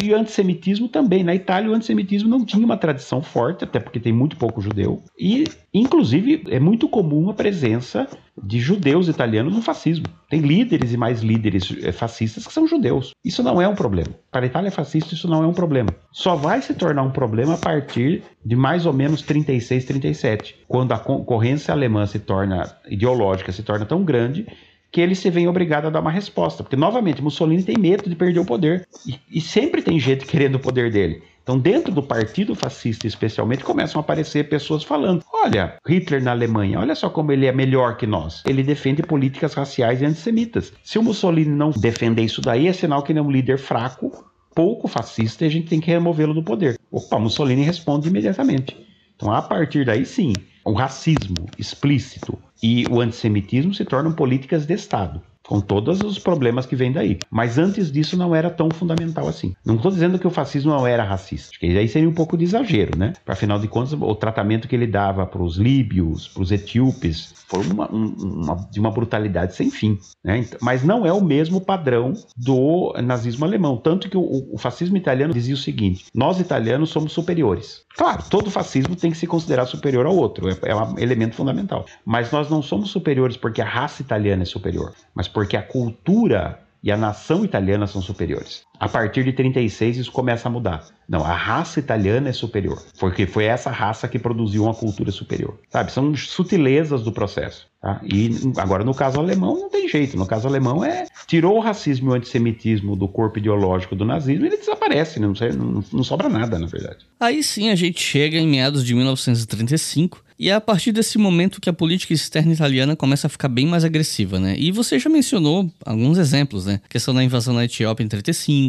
E o antissemitismo também. Na Itália, o antissemitismo não tinha uma tradição forte, até porque tem muito pouco judeu. E, inclusive, é muito comum a presença de judeus italianos no fascismo. Tem líderes e mais líderes eh, fascistas que são judeus. Isso não é um problema. Para a Itália fascista, isso não é um problema. Só vai se tornar um problema a partir de mais ou menos 36, 37, quando a concorrência alemã se torna ideológica, se torna tão grande que ele se vê obrigado a dar uma resposta. Porque, novamente, Mussolini tem medo de perder o poder. E, e sempre tem gente querendo o poder dele. Então, dentro do partido fascista, especialmente, começam a aparecer pessoas falando: olha, Hitler na Alemanha, olha só como ele é melhor que nós. Ele defende políticas raciais e antissemitas. Se o Mussolini não defender isso daí, é sinal que ele é um líder fraco, pouco fascista, e a gente tem que removê-lo do poder. Opa, Mussolini responde imediatamente. Então, a partir daí, sim, o racismo explícito e o antissemitismo se tornam políticas de Estado com todos os problemas que vêm daí. Mas antes disso não era tão fundamental assim. Não estou dizendo que o fascismo não era racista, Acho que aí seria um pouco de exagero, né? Afinal de contas, o tratamento que ele dava para os líbios, para os etíopes, foi uma, uma, de uma brutalidade sem fim. Né? Então, mas não é o mesmo padrão do nazismo alemão. Tanto que o, o fascismo italiano dizia o seguinte: nós italianos somos superiores. Claro, todo fascismo tem que se considerar superior ao outro, é, é um elemento fundamental. Mas nós não somos superiores porque a raça italiana é superior, mas porque a cultura e a nação italiana são superiores. A partir de 36 isso começa a mudar. Não, a raça italiana é superior, porque foi essa raça que produziu uma cultura superior. Sabe, são sutilezas do processo. Tá? E agora no caso alemão não tem jeito. No caso alemão é tirou o racismo e o antissemitismo do corpo ideológico do nazismo ele desaparece, né? não, não, não sobra nada na verdade. Aí sim a gente chega em meados de 1935 e é a partir desse momento que a política externa italiana começa a ficar bem mais agressiva, né? E você já mencionou alguns exemplos, né? A questão da invasão na Etiópia em 35,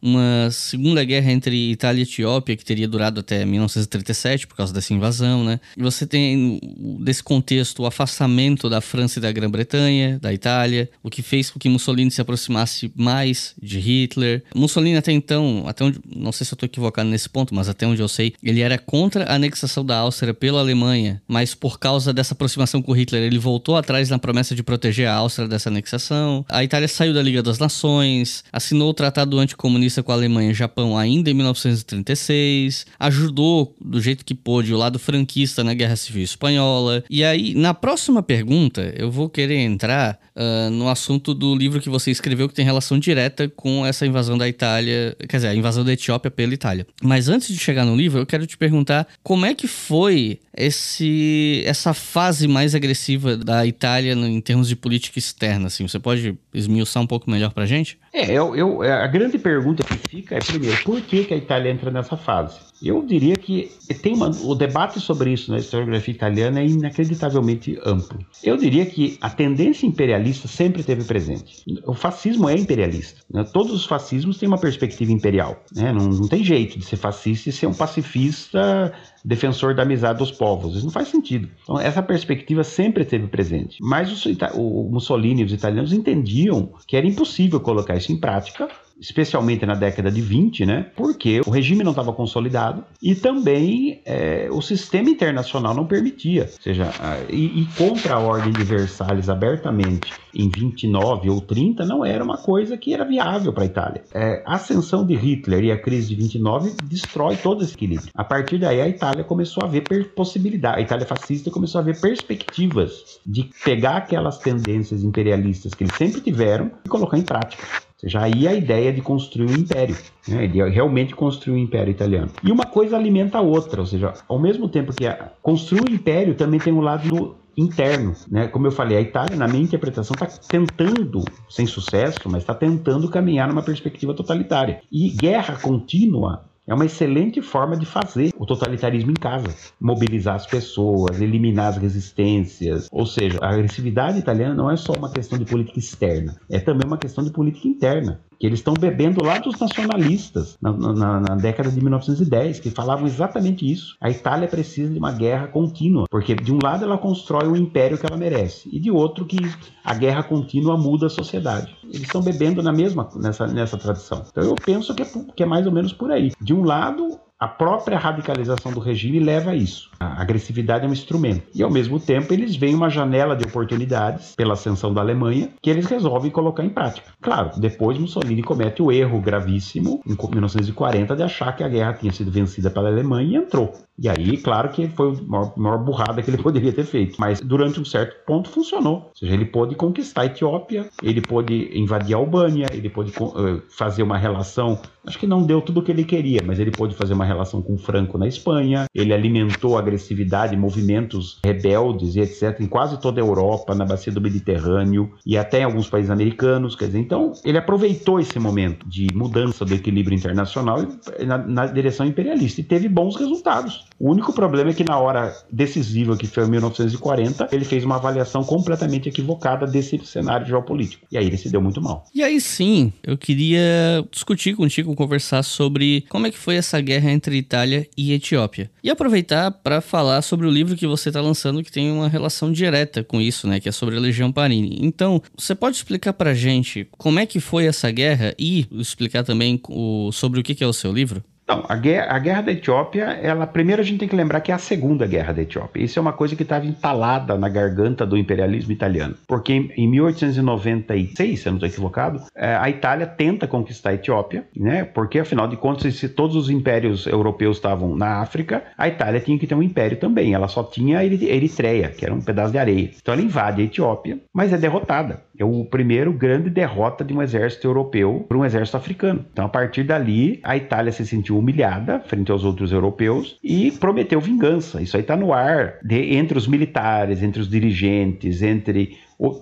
uma segunda guerra entre Itália e Etiópia que teria durado até 1937 por causa dessa invasão, né? E você tem desse contexto o afastamento da França e da Grã-Bretanha, da Itália, o que fez com que Mussolini se aproximasse mais de Hitler. Mussolini até então, até onde, não sei se eu estou equivocado nesse ponto, mas até onde eu sei, ele era contra a anexação da Áustria pela Alemanha mas por causa dessa aproximação com Hitler, ele voltou atrás na promessa de proteger a Áustria dessa anexação. A Itália saiu da Liga das Nações, assinou o Tratado Anticomunista com a Alemanha e Japão ainda em 1936, ajudou do jeito que pôde o lado franquista na Guerra Civil Espanhola. E aí, na próxima pergunta, eu vou querer entrar uh, no assunto do livro que você escreveu que tem relação direta com essa invasão da Itália, quer dizer, a invasão da Etiópia pela Itália. Mas antes de chegar no livro, eu quero te perguntar como é que foi esse essa fase mais agressiva da Itália em termos de política externa, assim. Você pode esmiuçar um pouco melhor pra gente? É, eu, eu, a grande pergunta que fica é, primeiro, por que, que a Itália entra nessa fase? Eu diria que tem uma, o debate sobre isso na historiografia italiana é inacreditavelmente amplo. Eu diria que a tendência imperialista sempre teve presente. O fascismo é imperialista. Né? Todos os fascismos têm uma perspectiva imperial. Né? Não, não tem jeito de ser fascista e ser um pacifista defensor da amizade dos povos. Isso não faz sentido. Então, essa perspectiva sempre esteve presente. Mas os, o Mussolini e os italianos entendiam que era impossível colocar isso em prática especialmente na década de 20, né? Porque o regime não estava consolidado e também é, o sistema internacional não permitia. Ou seja, e, e, contra a ordem de Versalhes abertamente em 29 ou 30 não era uma coisa que era viável para a Itália. É, a ascensão de Hitler e a crise de 29 destrói todo esse equilíbrio. A partir daí a Itália começou a ver possibilidade, a Itália fascista começou a ver perspectivas de pegar aquelas tendências imperialistas que eles sempre tiveram e colocar em prática seja, aí a ideia de construir um império, né? de realmente construir um império italiano. E uma coisa alimenta a outra, ou seja, ao mesmo tempo que a, construir um império também tem um lado interno, né? Como eu falei, a Itália, na minha interpretação, está tentando, sem sucesso, mas está tentando caminhar numa perspectiva totalitária. E guerra contínua é uma excelente forma de fazer o totalitarismo em casa. Mobilizar as pessoas, eliminar as resistências. Ou seja, a agressividade italiana não é só uma questão de política externa, é também uma questão de política interna que eles estão bebendo lá dos nacionalistas na, na, na, década de 1910, que falavam exatamente isso. A Itália precisa de uma guerra contínua, porque de um lado ela constrói o império que ela merece, e de outro que a guerra contínua muda a sociedade. Eles estão bebendo na mesma nessa, nessa tradição. Então eu penso que é, que é mais ou menos por aí. De um lado, a própria radicalização do regime leva a isso. A agressividade é um instrumento. E, ao mesmo tempo, eles veem uma janela de oportunidades pela ascensão da Alemanha que eles resolvem colocar em prática. Claro, depois Mussolini comete o erro gravíssimo, em 1940, de achar que a guerra tinha sido vencida pela Alemanha e entrou. E aí, claro que foi a maior, maior burrada que ele poderia ter feito. Mas durante um certo ponto funcionou. Ou seja, ele pôde conquistar a Etiópia, ele pôde invadir a Albânia, ele pôde uh, fazer uma relação. Acho que não deu tudo o que ele queria, mas ele pôde fazer uma relação com Franco na Espanha. Ele alimentou agressividade, movimentos rebeldes e etc. em quase toda a Europa, na bacia do Mediterrâneo e até em alguns países americanos. Quer dizer, então ele aproveitou esse momento de mudança do equilíbrio internacional na, na direção imperialista e teve bons resultados. O único problema é que na hora decisiva, que foi em 1940, ele fez uma avaliação completamente equivocada desse cenário geopolítico. E aí ele se deu muito mal. E aí sim, eu queria discutir contigo, conversar sobre como é que foi essa guerra entre Itália e Etiópia. E aproveitar para falar sobre o livro que você está lançando que tem uma relação direta com isso, né, que é sobre a Legião Parini. Então, você pode explicar pra gente como é que foi essa guerra e explicar também o, sobre o que é o seu livro? Então, a guerra, a guerra, da Etiópia, ela primeiro a gente tem que lembrar que é a segunda guerra da Etiópia. Isso é uma coisa que estava entalada na garganta do imperialismo italiano. Porque em, em 1896, se eu não estou equivocado, é, a Itália tenta conquistar a Etiópia, né? Porque afinal de contas, se todos os impérios europeus estavam na África, a Itália tinha que ter um império também. Ela só tinha a Eritreia, que era um pedaço de areia. Então ela invade a Etiópia, mas é derrotada. É o primeiro grande derrota de um exército europeu para um exército africano. Então a partir dali, a Itália se sentiu humilhada frente aos outros europeus e prometeu vingança. Isso aí está no ar de, entre os militares, entre os dirigentes, entre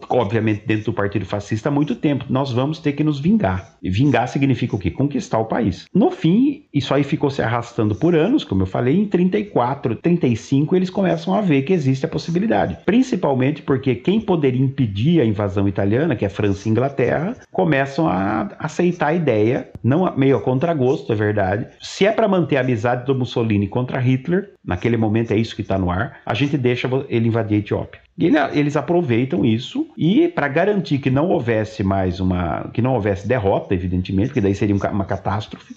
obviamente dentro do Partido Fascista há muito tempo. Nós vamos ter que nos vingar. E vingar significa o quê? Conquistar o país. No fim, isso aí ficou se arrastando por anos, como eu falei, em 34, 35 eles começam a ver que existe a possibilidade. Principalmente porque quem poderia impedir a invasão italiana, que é França e Inglaterra, começam a aceitar a ideia, não meio a contragosto, é verdade. Se é para manter a amizade do Mussolini contra Hitler, naquele momento é isso que está no ar, a gente deixa ele invadir a Etiópia. Eles aproveitam isso e para garantir que não houvesse mais uma, que não houvesse derrota, evidentemente, que daí seria uma catástrofe.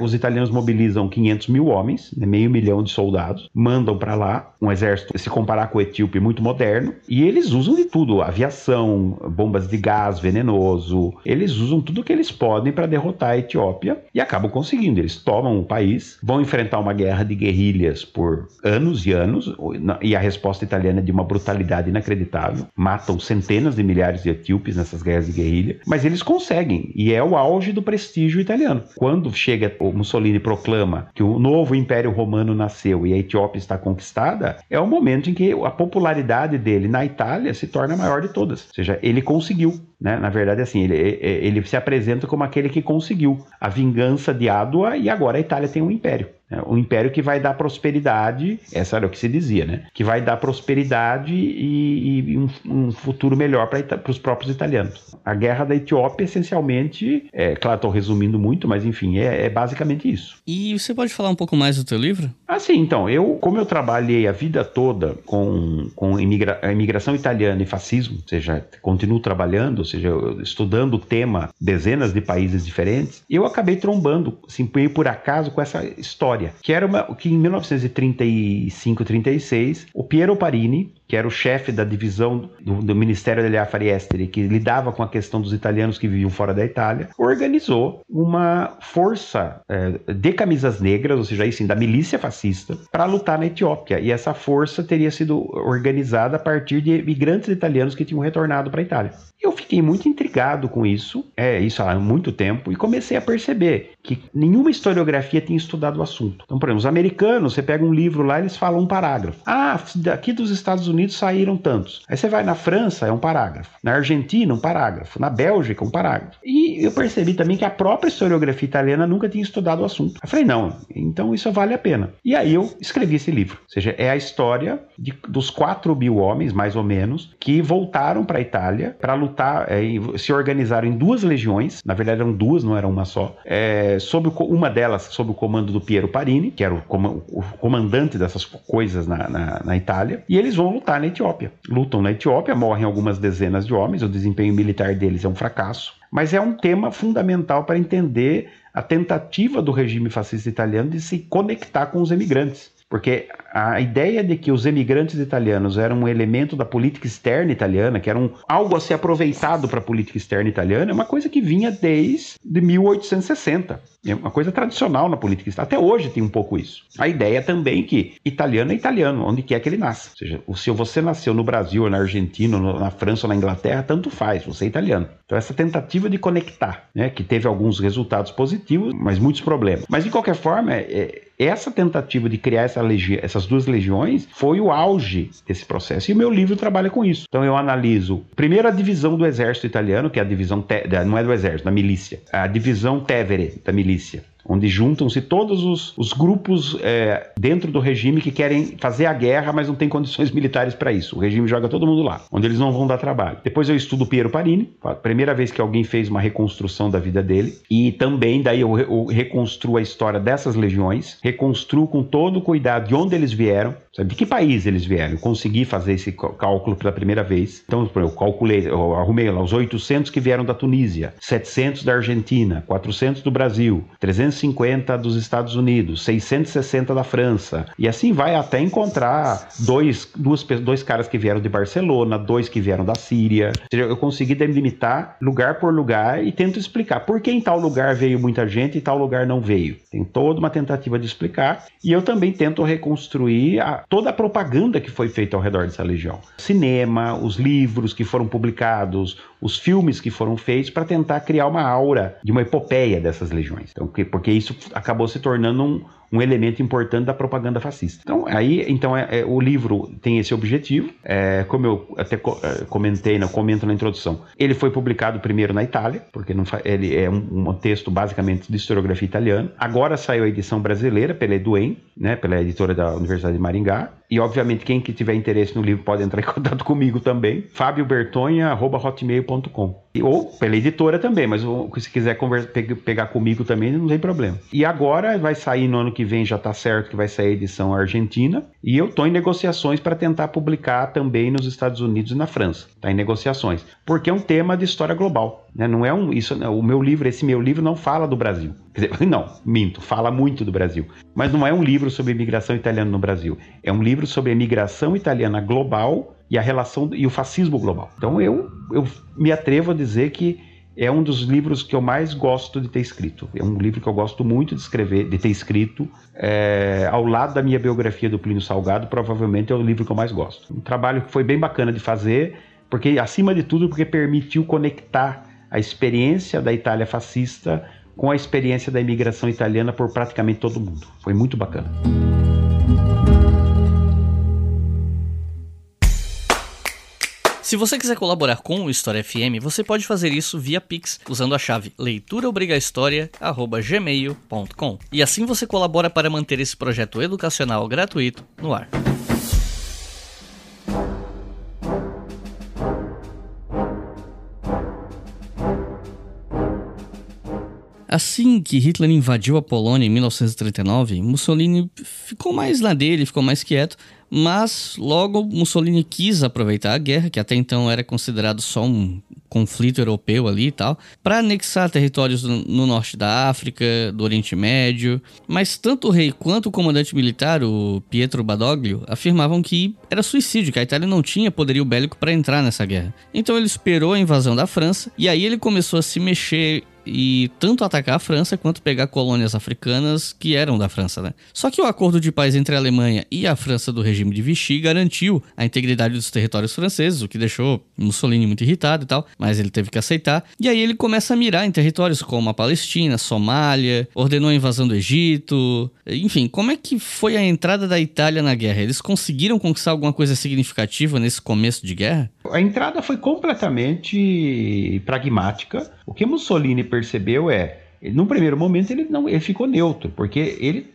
os italianos mobilizam 500 mil homens, né, meio milhão de soldados, mandam para lá um exército, se comparar com o etíope, muito moderno, e eles usam de tudo, aviação, bombas de gás venenoso, eles usam tudo que eles podem para derrotar a Etiópia e acabam conseguindo. Eles tomam o país, vão enfrentar uma guerra de guerrilhas por anos e anos, e a resposta italiana é de uma brutalidade inacreditável, matam centenas de milhares de etíopes nessas guerras de guerrilha, mas eles conseguem, e é o auge do prestígio italiano. Quando chega o Mussolini proclama que o novo Império Romano nasceu e a Etiópia está conquistada, é o momento em que a popularidade dele na Itália se torna a maior de todas. Ou seja, ele conseguiu, né? Na verdade, assim, ele, ele se apresenta como aquele que conseguiu a vingança de Ádua e agora a Itália tem um império. Né? Um império que vai dar prosperidade, essa era o que se dizia, né? Que vai dar prosperidade e, e um, um, futuro melhor para os próprios italianos. A guerra da Etiópia, essencialmente, é claro, estou resumindo muito, mas enfim, é, é, basicamente isso. E você pode falar um pouco mais do teu livro? Ah, sim, então, eu, como eu trabalhei a vida toda com, com imigra a imigração italiana e fascismo, ou seja, continuo trabalhando, ou seja, estudando o tema dezenas de países diferentes, eu acabei trombando, assim, por acaso, com essa história que era uma que em 1935, 36, o Piero Parini, que era o chefe da divisão do, do Ministério degli Affari Esteri, que lidava com a questão dos italianos que viviam fora da Itália, organizou uma força é, de camisas negras, ou seja, aí sim, da milícia fascista, para lutar na Etiópia. E essa força teria sido organizada a partir de imigrantes italianos que tinham retornado para a Itália. Eu fiquei muito intrigado com isso, é isso há muito tempo, e comecei a perceber que nenhuma historiografia tinha estudado o assunto. Então, por exemplo, os americanos, você pega um livro lá, eles falam um parágrafo. Ah, daqui dos Estados Unidos saíram tantos. Aí você vai na França, é um parágrafo. Na Argentina, um parágrafo. Na Bélgica, um parágrafo. E eu percebi também que a própria historiografia italiana nunca tinha estudado o assunto. Eu falei, não, então isso vale a pena. E aí eu escrevi esse livro. Ou seja, é a história de, dos 4 mil homens, mais ou menos, que voltaram para a Itália para lutar, é, se organizaram em duas legiões. Na verdade, eram duas, não era uma só. É, sob o, uma delas sob o comando do Piero Parini, que era o, o comandante dessas coisas na, na, na Itália. E eles vão lutar na Etiópia. Lutam na Etiópia, morrem algumas dezenas de homens, o desempenho militar deles é um fracasso. Mas é um tema fundamental para entender a tentativa do regime fascista italiano de se conectar com os emigrantes. Porque a ideia de que os emigrantes italianos eram um elemento da política externa italiana, que era um, algo a ser aproveitado para a política externa italiana, é uma coisa que vinha desde 1860. É uma coisa tradicional na política externa. Até hoje tem um pouco isso. A ideia também que italiano é italiano, onde quer que ele nasça. Ou seja, se você nasceu no Brasil, na Argentina, na França ou na Inglaterra, tanto faz, você é italiano. Então essa tentativa de conectar, né, que teve alguns resultados positivos, mas muitos problemas. Mas de qualquer forma, é, essa tentativa de criar essa essas duas legiões foi o auge desse processo. E o meu livro trabalha com isso. Então eu analiso, primeiro, a divisão do exército italiano, que é a divisão, não é do exército, da milícia, a divisão Tevere da milícia onde juntam-se todos os, os grupos é, dentro do regime que querem fazer a guerra, mas não tem condições militares para isso. O regime joga todo mundo lá, onde eles não vão dar trabalho. Depois eu estudo Piero Parini, a primeira vez que alguém fez uma reconstrução da vida dele, e também daí eu, eu reconstruo a história dessas legiões, reconstruo com todo o cuidado de onde eles vieram, sabe, de que país eles vieram. Eu consegui fazer esse cálculo pela primeira vez. Então eu calculei, eu arrumei lá os 800 que vieram da Tunísia, 700 da Argentina, 400 do Brasil, 300 350 dos Estados Unidos, 660 da França. E assim vai até encontrar dois, duas, dois caras que vieram de Barcelona, dois que vieram da Síria. Eu consegui delimitar lugar por lugar e tento explicar por que em tal lugar veio muita gente e tal lugar não veio. Tem toda uma tentativa de explicar. E eu também tento reconstruir a, toda a propaganda que foi feita ao redor dessa legião. Cinema, os livros que foram publicados, os filmes que foram feitos para tentar criar uma aura de uma epopeia dessas legiões. Então, porque isso acabou se tornando um, um elemento importante da propaganda fascista. Então, aí, então é, é o livro tem esse objetivo, é, como eu até co é, comentei, não, comento na introdução. Ele foi publicado primeiro na Itália, porque não ele é um, um, texto basicamente de historiografia italiana. Agora saiu a edição brasileira pela Eduen, né, pela editora da Universidade de Maringá. E, obviamente, quem que tiver interesse no livro pode entrar em contato comigo também. fabiobertonha.hotmail.com Ou pela editora também, mas se quiser pegar comigo também, não tem problema. E agora vai sair no ano que vem, já está certo que vai sair a edição argentina. E eu estou em negociações para tentar publicar também nos Estados Unidos e na França. Está em negociações. Porque é um tema de história global. Né? Não é um. Isso, o meu livro, esse meu livro não fala do Brasil. Quer dizer, não, minto, fala muito do Brasil. Mas não é um livro sobre imigração italiana no Brasil. É um livro sobre a imigração italiana global e a relação e o fascismo global. Então eu, eu me atrevo a dizer que é um dos livros que eu mais gosto de ter escrito. É um livro que eu gosto muito de escrever, de ter escrito. É, ao lado da minha biografia do Plínio Salgado, provavelmente é o livro que eu mais gosto. Um trabalho que foi bem bacana de fazer, porque acima de tudo, porque permitiu conectar a experiência da Itália fascista com a experiência da imigração italiana por praticamente todo mundo. Foi muito bacana. Se você quiser colaborar com o História FM, você pode fazer isso via Pix usando a chave leituraobrigahistoria@gmail.com. E assim você colabora para manter esse projeto educacional gratuito no ar. Assim que Hitler invadiu a Polônia em 1939, Mussolini ficou mais na dele, ficou mais quieto, mas logo Mussolini quis aproveitar a guerra, que até então era considerado só um conflito europeu ali e tal, para anexar territórios no, no, norte da África, do Oriente Médio. Mas tanto o rei quanto o comandante militar, o Pietro Badoglio, afirmavam que era suicídio, que a Itália não tinha poderio bélico para entrar nessa guerra. Então ele esperou a invasão da França e aí ele começou a se mexer e tanto atacar a França quanto pegar colônias africanas que eram da França, né? Só que o acordo de paz entre a Alemanha e a França do regime de Vichy garantiu a integridade dos territórios franceses, o que deixou Mussolini muito irritado e tal, mas ele teve que aceitar. E aí ele começa a mirar em territórios como a Palestina, Somália, ordenou a invasão do Egito. Enfim, como é que foi a entrada da Itália na guerra? Eles conseguiram conquistar alguma coisa significativa nesse começo de guerra? A entrada foi completamente pragmática. O que Mussolini percebeu é, no primeiro momento ele não, ele ficou neutro, porque ele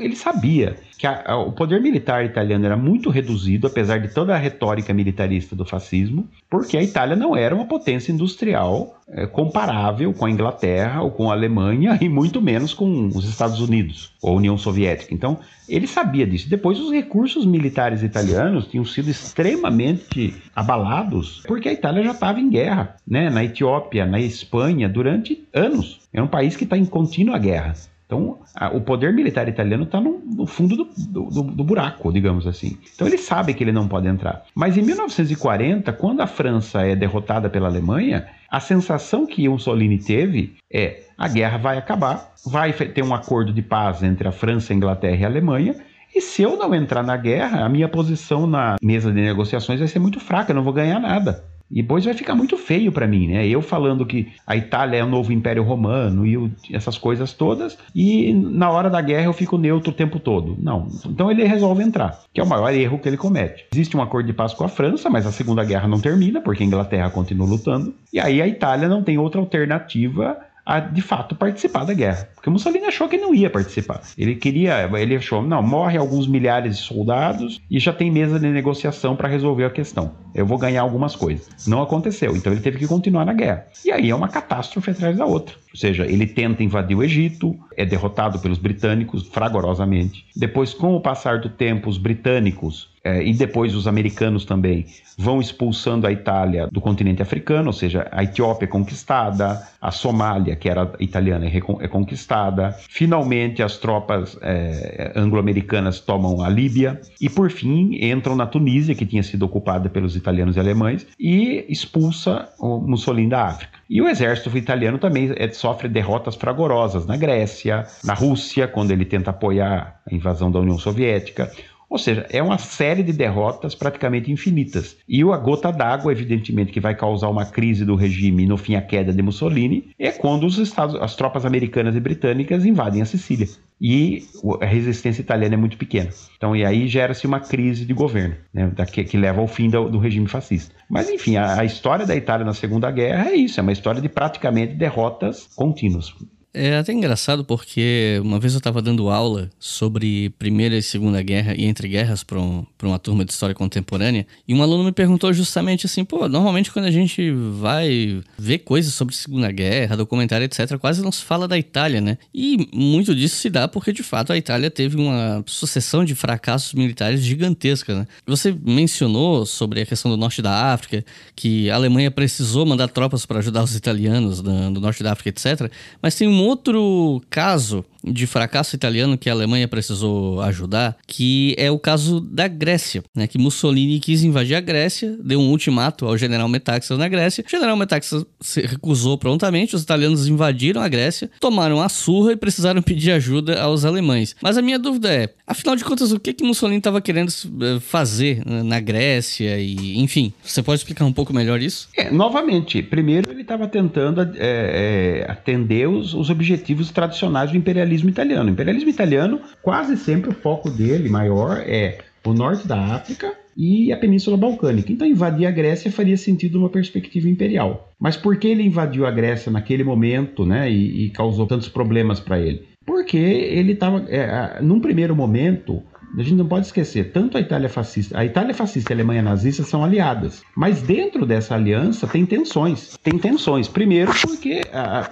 ele sabia que a, a, o poder militar italiano era muito reduzido, apesar de toda a retórica militarista do fascismo, porque a Itália não era uma potência industrial é, comparável com a Inglaterra ou com a Alemanha e muito menos com os Estados Unidos ou a União Soviética. Então, ele sabia disso. Depois, os recursos militares italianos tinham sido extremamente abalados porque a Itália já estava em guerra, né? na Etiópia, na Espanha, durante anos. É um país que está em contínua guerra. Então, a, o poder militar italiano está no, no, fundo do, do, do, buraco, digamos assim. Então, ele sabe que ele não pode entrar. Mas em 1940, quando a França é derrotada pela Alemanha, a sensação que Mussolini teve é: a guerra vai acabar, vai ter um acordo de paz entre a França, a Inglaterra e a Alemanha. E se eu não entrar na guerra, a minha posição na mesa de negociações vai ser muito fraca, eu não vou ganhar nada. E depois vai ficar muito feio para mim, né? Eu falando que a Itália é o novo Império Romano e essas coisas todas, e na hora da guerra eu fico neutro o tempo todo. Não. Então ele resolve entrar, que é o maior erro que ele comete. Existe um acordo de paz com a França, mas a Segunda Guerra não termina, porque a Inglaterra continua lutando. E aí a Itália não tem outra alternativa a de fato participar da guerra. Porque Mussolini achou que não ia participar. Ele queria, ele achou, não, morre alguns milhares de soldados e já tem mesa de negociação para resolver a questão. Eu vou ganhar algumas coisas. Não aconteceu, então ele teve que continuar na guerra. E aí é uma catástrofe atrás da outra. Ou seja, ele tenta invadir o Egito, é derrotado pelos britânicos fragorosamente. Depois, com o passar do tempo, os britânicos é, e depois os americanos também vão expulsando a Itália do continente africano, ou seja, a Etiópia é conquistada, a Somália, que era italiana, é, é conquistada. Finalmente, as tropas é, anglo-americanas tomam a Líbia e, por fim, entram na Tunísia, que tinha sido ocupada pelos italianos e alemães, e expulsa o Mussolini da África. E o exército italiano também é, sofre derrotas fragorosas na Grécia, na Rússia, quando ele tenta apoiar a invasão da União Soviética. Ou seja, é uma série de derrotas praticamente infinitas. E a gota d'água, evidentemente, que vai causar uma crise do regime e no fim a queda de Mussolini, é quando os Estados, as tropas americanas e britânicas invadem a Sicília. E a resistência italiana é muito pequena. Então, e aí gera-se uma crise de governo, né, que, que, leva ao fim do, regime fascista. Mas, enfim, a história da Itália na Segunda Guerra é isso, é uma história de praticamente derrotas contínuas. É até engraçado porque uma vez eu estava dando aula sobre Primeira e Segunda Guerra e Entre Guerras para um, uma turma de História Contemporânea e um aluno me perguntou justamente assim, pô, normalmente quando a gente vai ver coisas sobre Segunda Guerra, documentário, etc., quase não se fala da Itália, né? E muito disso se dá porque, de fato, a Itália teve uma sucessão de fracassos militares gigantesca, né? Você mencionou sobre a questão do norte da África, que a Alemanha precisou mandar tropas para ajudar os italianos do, norte da África, etc., mas tem um outro caso de fracasso italiano que a Alemanha precisou ajudar, que é o caso da Grécia, né? Que Mussolini quis invadir a Grécia, deu um ultimato ao general Metaxas na Grécia. O general Metaxas se recusou prontamente, os italianos invadiram a Grécia, tomaram a surra e precisaram pedir ajuda aos alemães. Mas a minha dúvida é, afinal de contas, o que que Mussolini estava querendo eh, fazer na Grécia e, enfim, você pode explicar um pouco melhor isso? É, novamente, primeiro ele estava tentando é, é, atender os, os objetivos tradicionais do imperialismo imperialismo italiano. O imperialismo italiano, quase sempre o foco dele maior é o norte da África e a Península Balcânica. Então, invadir a Grécia faria sentido numa perspectiva imperial. Mas por que ele invadiu a Grécia naquele momento né, e, e causou tantos problemas para ele? Porque ele estava, é, num primeiro momento, a gente não pode esquecer, tanto a Itália fascista, a Itália fascista e a Alemanha nazista são aliadas, mas dentro dessa aliança tem tensões. Tem tensões. Primeiro porque,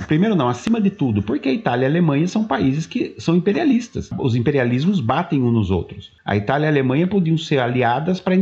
primeiro não, acima de tudo, porque a Itália e a Alemanha são países que são imperialistas. Os imperialismos batem uns nos outros. A Itália e a Alemanha podiam ser aliadas para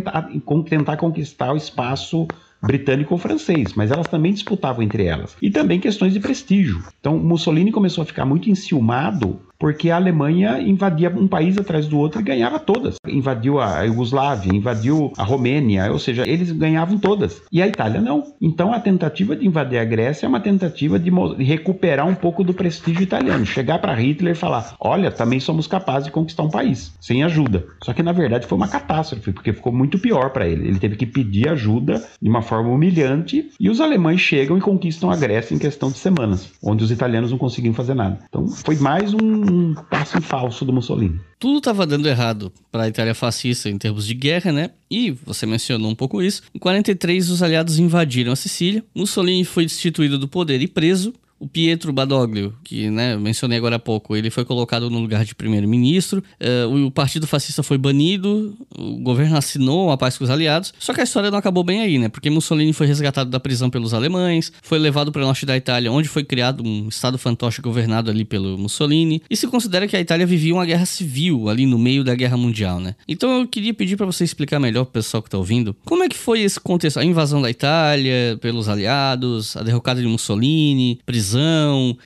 tentar conquistar o espaço britânico ou francês, mas elas também disputavam entre elas. E também questões de prestígio. Então Mussolini começou a ficar muito enciumado porque a Alemanha invadia um país atrás do outro e ganhava todas. Invadiu a Iugoslávia, invadiu a Romênia, ou seja, eles ganhavam todas. E a Itália não. Então a tentativa de invadir a Grécia é uma tentativa de recuperar um pouco do prestígio italiano, chegar para Hitler e falar: "Olha, também somos capazes de conquistar um país sem ajuda". Só que na verdade foi uma catástrofe, porque ficou muito pior para ele. Ele teve que pedir ajuda de uma forma humilhante e os alemães chegam e conquistam a Grécia em questão de semanas, onde os italianos não conseguiam fazer nada. Então foi mais um um passo falso do Mussolini. Tudo estava dando errado para a Itália fascista em termos de guerra, né? E você mencionou um pouco isso. Em 43, os aliados invadiram a Sicília. Mussolini foi destituído do poder e preso. O Pietro Badoglio, que né, mencionei agora há pouco, ele foi colocado no lugar de primeiro-ministro. Uh, o partido fascista foi banido, o governo assinou a paz com os aliados. Só que a história não acabou bem aí, né? Porque Mussolini foi resgatado da prisão pelos alemães, foi levado para o norte da Itália, onde foi criado um estado fantoche governado ali pelo Mussolini. E se considera que a Itália vivia uma guerra civil ali no meio da guerra mundial, né? Então eu queria pedir para você explicar melhor pro pessoal que tá ouvindo como é que foi esse contexto, a invasão da Itália pelos aliados, a derrocada de Mussolini, prisão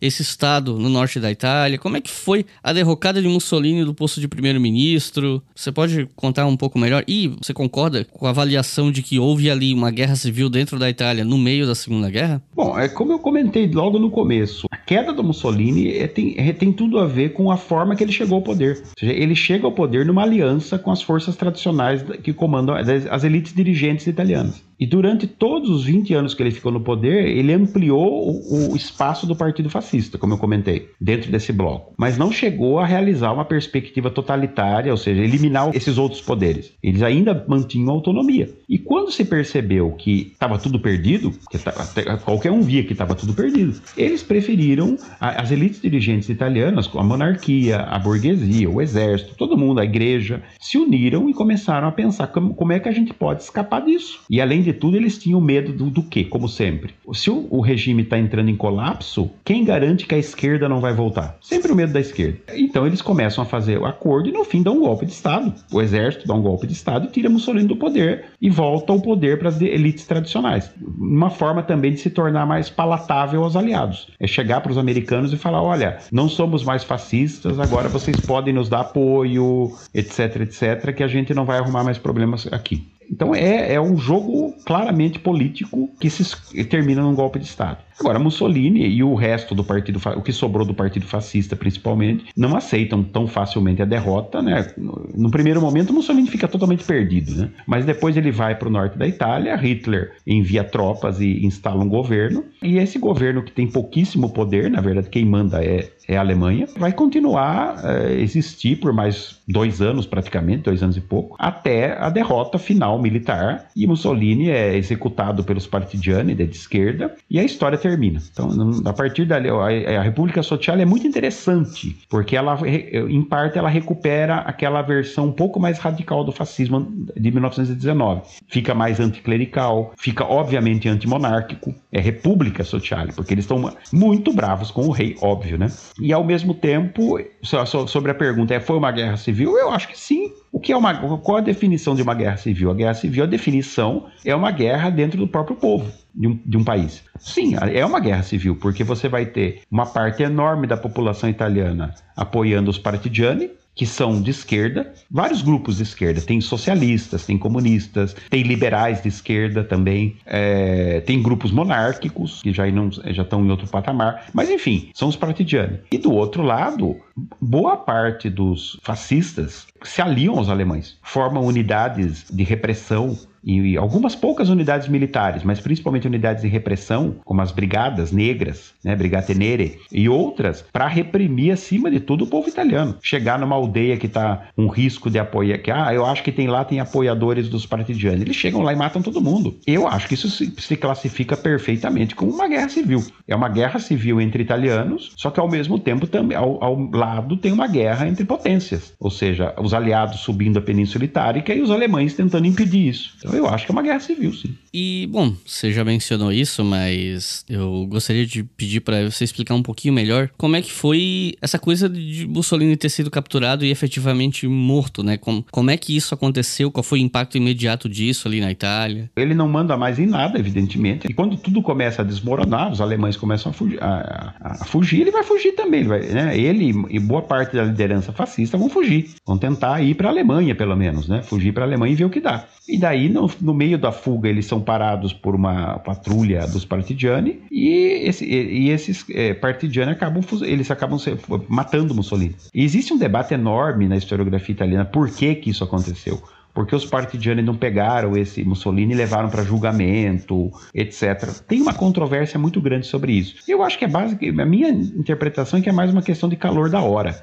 esse estado no norte da Itália? Como é que foi a derrocada de Mussolini do posto de primeiro-ministro? Você pode contar um pouco melhor? E você concorda com a avaliação de que houve ali uma guerra civil dentro da Itália no meio da Segunda Guerra? Bom, é como eu comentei logo no começo, a queda do Mussolini é, tem, é, tem tudo a ver com a forma que ele chegou ao poder. Ou seja, ele chega ao poder numa aliança com as forças tradicionais que comandam as elites dirigentes italianas. E durante todos os 20 anos que ele ficou no poder, ele ampliou o, o, espaço do Partido Fascista, como eu comentei, dentro desse bloco. Mas não chegou a realizar uma perspectiva totalitária, ou seja, eliminar esses outros poderes. Eles ainda mantinham autonomia. E quando se percebeu que estava tudo perdido, que qualquer um via que estava tudo perdido, eles preferiram as elites dirigentes italianas, a monarquia, a burguesia, o exército, todo mundo, a igreja, se uniram e começaram a pensar como, como é que a gente pode escapar disso. E além de de tudo, eles tinham medo do, do quê? Como sempre. Se o, o regime está entrando em colapso, quem garante que a esquerda não vai voltar? Sempre o medo da esquerda. Então eles começam a fazer o acordo e no fim dão um golpe de Estado. O exército dá um golpe de Estado e tira Mussolini do poder e volta o poder para as elites tradicionais. Uma forma também de se tornar mais palatável aos aliados. É chegar para os americanos e falar: olha, não somos mais fascistas, agora vocês podem nos dar apoio, etc, etc, que a gente não vai arrumar mais problemas aqui. Então é, é um jogo claramente político que se termina num golpe de Estado. Agora, Mussolini e o resto do partido, o que sobrou do partido fascista principalmente, não aceitam tão facilmente a derrota, né? No primeiro momento, Mussolini fica totalmente perdido, né? Mas depois ele vai para o norte da Itália, Hitler envia tropas e instala um governo, e esse governo que tem pouquíssimo poder, na verdade quem manda é, é a Alemanha, vai continuar a é, existir por mais dois anos praticamente, dois anos e pouco, até a derrota final militar, e Mussolini é executado pelos partigiani de esquerda, e a história termina. Então, a partir dali, a, República Social é muito interessante, porque ela, em parte, ela recupera aquela versão um pouco mais radical do fascismo de 1919. Fica mais anticlerical, fica obviamente antimonárquico, é República Social, porque eles estão muito bravos com o rei, óbvio, né? E ao mesmo tempo, sobre a pergunta, é, foi uma guerra civil? Eu acho que sim. O que é uma, qual a definição de uma guerra civil? A guerra civil, a definição é uma guerra dentro do próprio povo de um, de um país. Sim, é uma guerra civil, porque você vai ter uma parte enorme da população italiana apoiando os partigiani, que são de esquerda, vários grupos de esquerda. Tem socialistas, tem comunistas, tem liberais de esquerda também, é, tem grupos monárquicos, que já, não, já estão em outro patamar. Mas, enfim, são os partidiani. E do outro lado, boa parte dos fascistas se aliam aos alemães, formam unidades de repressão e algumas poucas unidades militares, mas principalmente unidades de repressão, como as brigadas negras, né, Brigate Nere, e outras, para reprimir acima de tudo o povo italiano. Chegar numa aldeia que está um risco de apoiar, que ah, eu acho que tem lá tem apoiadores dos partidianos. Eles chegam lá e matam todo mundo. Eu acho que isso se, se classifica perfeitamente como uma guerra civil. É uma guerra civil entre italianos, só que ao mesmo tempo também ao, ao lado tem uma guerra entre potências, ou seja, os aliados subindo a Península Itálica e os alemães tentando impedir isso. Então, eu acho que é uma guerra civil, sim. E, bom, você já mencionou isso, mas eu gostaria de pedir para você explicar um pouquinho melhor como é que foi essa coisa de Mussolini ter sido capturado e efetivamente morto, né? Como, como é que isso aconteceu? Qual foi o impacto imediato disso ali na Itália? Ele não manda mais em nada, evidentemente. E quando tudo começa a desmoronar, os alemães começam a fugir, a, a, fugir ele vai fugir também. Ele, vai, né? ele e boa parte da liderança fascista vão fugir. Vão tentar ir para a Alemanha, pelo menos, né? Fugir para a Alemanha e ver o que dá. E daí, no, no, meio da fuga, eles são parados por uma patrulha dos partigiani e, esse, e, e esses é, partigiani acabam, eles acabam se, matando Mussolini. E existe um debate enorme na historiografia italiana por que, que isso aconteceu porque os partigiani não pegaram esse Mussolini e levaram para julgamento, etc. Tem uma controvérsia muito grande sobre isso. Eu acho que é básico, a minha interpretação é que é mais uma questão de calor da hora.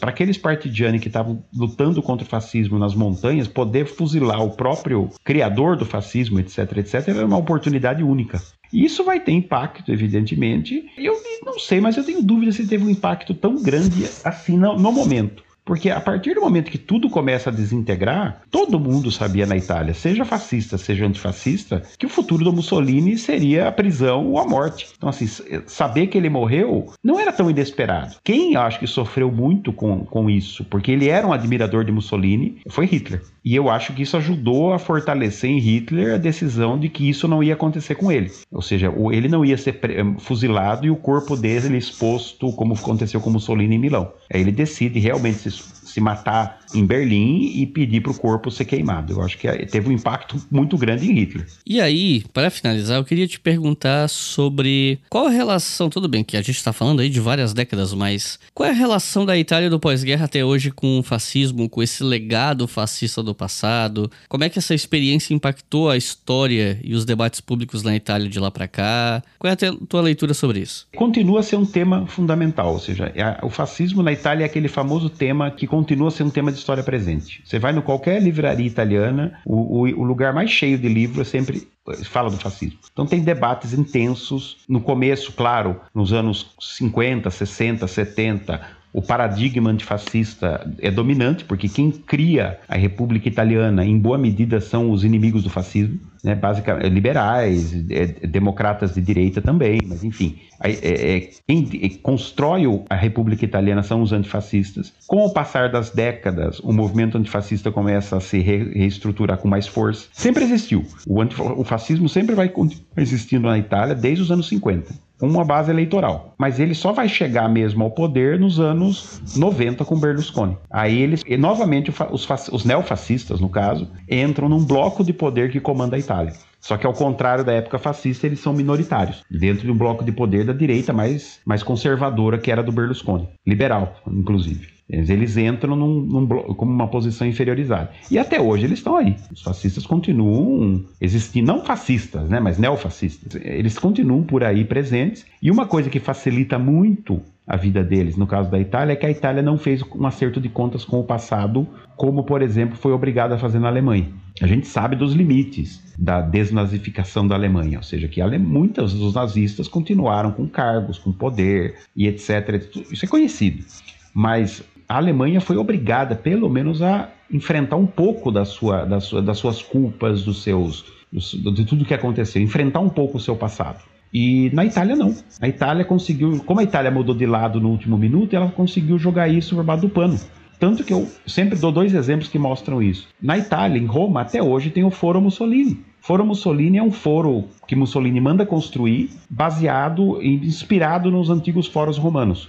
Para aqueles partigiani que estavam lutando contra o fascismo nas montanhas, poder fuzilar o próprio criador do fascismo, etc, etc, era uma oportunidade única. Isso vai ter impacto, evidentemente. Eu não sei, mas eu tenho dúvida se teve um impacto tão grande assim no momento. Porque a partir do momento que tudo começa a desintegrar, todo mundo sabia na Itália, seja fascista, seja antifascista, que o futuro do Mussolini seria a prisão ou a morte. Então, assim, saber que ele morreu não era tão inesperado. Quem acho que sofreu muito com, com isso, porque ele era um admirador de Mussolini, foi Hitler. E eu acho que isso ajudou a fortalecer em Hitler a decisão de que isso não ia acontecer com ele. Ou seja, ele não ia ser fuzilado e o corpo dele exposto, como aconteceu com Mussolini em Milão. Aí ele decide realmente se se matar em Berlim e pedir para o corpo ser queimado. Eu acho que teve um impacto muito grande em Hitler. E aí, para finalizar, eu queria te perguntar sobre qual a relação, tudo bem que a gente está falando aí de várias décadas, mas qual é a relação da Itália do pós-guerra até hoje com o fascismo, com esse legado fascista do passado? Como é que essa experiência impactou a história e os debates públicos na Itália de lá para cá? Qual é a tua leitura sobre isso? Continua a ser um tema fundamental, ou seja, é o fascismo na Itália é aquele famoso tema que continua sendo um tema de história presente. Você vai no qualquer livraria italiana, o, o, o lugar mais cheio de livros é sempre fala do fascismo. Então tem debates intensos, no começo, claro, nos anos 50, 60, 70, o paradigma antifascista é dominante, porque quem cria a República Italiana, em boa medida, são os inimigos do fascismo, né? basicamente liberais, é, democratas de direita também, mas enfim, é, é, quem constrói a República Italiana são os antifascistas. Com o passar das décadas, o movimento antifascista começa a se re reestruturar com mais força. Sempre existiu. O, o fascismo sempre vai existindo na Itália desde os anos 50 uma base eleitoral. Mas ele só vai chegar mesmo ao poder nos anos 90 com Berlusconi. Aí eles, e novamente, os, os neofascistas, no caso, entram num bloco de poder que comanda a Itália. Só que ao contrário da época fascista, eles são minoritários, dentro de um bloco de poder da direita mais, mais conservadora que era do Berlusconi, liberal, inclusive. Eles entram num, num, como uma posição inferiorizada. E até hoje eles estão aí. Os fascistas continuam existindo, não fascistas, né, mas neofascistas. Eles continuam por aí presentes. E uma coisa que facilita muito a vida deles, no caso da Itália, é que a Itália não fez um acerto de contas com o passado, como, por exemplo, foi obrigada a fazer na Alemanha. A gente sabe dos limites da desnazificação da Alemanha, ou seja, que muitos dos nazistas continuaram com cargos, com poder e etc. Isso é conhecido. Mas a Alemanha foi obrigada, pelo menos, a enfrentar um pouco da sua, da sua, das suas culpas, dos seus, de tudo que aconteceu, enfrentar um pouco o seu passado. E na Itália não. A Itália conseguiu, como a Itália mudou de lado no último minuto, ela conseguiu jogar isso por baixo do pano. Tanto que eu sempre dou dois exemplos que mostram isso. Na Itália, em Roma, até hoje tem o Foro Mussolini. Foro Mussolini é um foro que Mussolini manda construir, baseado e inspirado nos antigos foros romanos.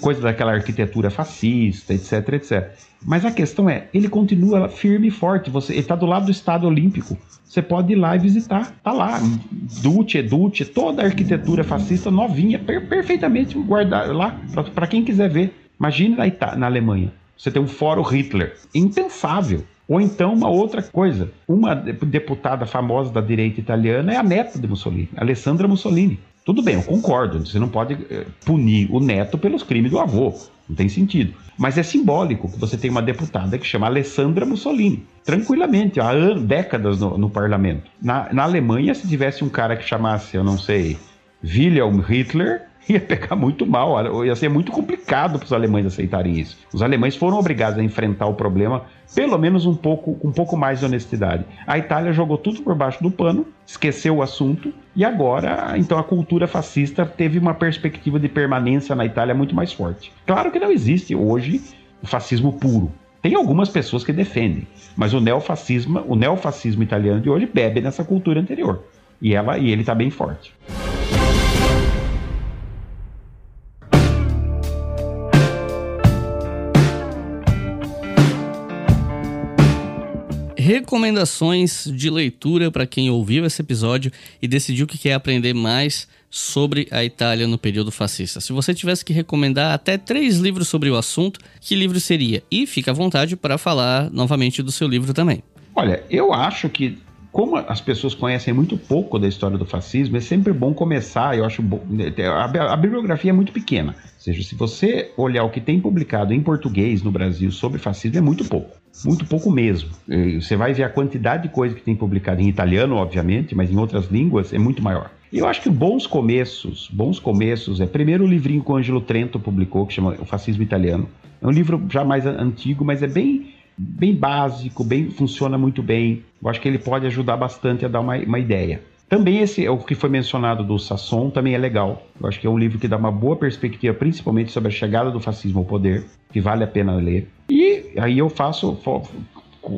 Coisa daquela arquitetura fascista, etc, etc. Mas a questão é, ele continua firme e forte. Você, ele está do lado do Estado Olímpico. Você pode ir lá e visitar. Tá lá, Duce, Duce, toda a arquitetura fascista novinha, per, perfeitamente guardada lá para quem quiser ver. Imagine na, na Alemanha. Você tem um fórum Hitler. Impensável. Ou então uma outra coisa. Uma deputada famosa da direita italiana é a neta de Mussolini, Alessandra Mussolini. Tudo bem, eu concordo. Você não pode eh, punir o neto pelos crimes do avô. Não tem sentido. Mas é simbólico que você tem uma deputada que chama Alessandra Mussolini. Tranquilamente, há décadas no, no parlamento. Na, na Alemanha, se tivesse um cara que chamasse, eu não sei, Wilhelm Hitler, ia pegar muito mal, ia ser muito complicado para os alemães aceitarem isso. Os alemães foram obrigados a enfrentar o problema, pelo menos um pouco, um pouco mais de honestidade. A Itália jogou tudo por baixo do pano, esqueceu o assunto e agora, então a cultura fascista teve uma perspectiva de permanência na Itália muito mais forte. Claro que não existe hoje o fascismo puro. Tem algumas pessoas que defendem, mas o neofascismo, o neofascismo italiano de hoje bebe nessa cultura anterior. E ela e ele está bem forte. Recomendações de leitura para quem ouviu esse episódio e decidiu que quer aprender mais sobre a Itália no período fascista. Se você tivesse que recomendar até três livros sobre o assunto, que livro seria? E fica à vontade para falar novamente do seu livro também. Olha, eu acho que como as pessoas conhecem muito pouco da história do fascismo, é sempre bom começar. Eu acho bom, a, a bibliografia é muito pequena. Ou seja, se você olhar o que tem publicado em português no Brasil sobre fascismo, é muito pouco. Muito pouco mesmo. Você vai ver a quantidade de coisa que tem publicado em italiano, obviamente, mas em outras línguas é muito maior. E eu acho que bons começos, bons começos, é primeiro o livrinho que o Angelo Trento publicou, que chama O Fascismo Italiano. É um livro já mais antigo, mas é bem bem básico, bem funciona muito bem. Eu acho que ele pode ajudar bastante a dar uma, uma ideia. Também esse, o que foi mencionado do Sasson, também é legal. Eu acho que é um livro que dá uma boa perspectiva, principalmente sobre a chegada do fascismo ao poder, que vale a pena ler. E aí eu faço,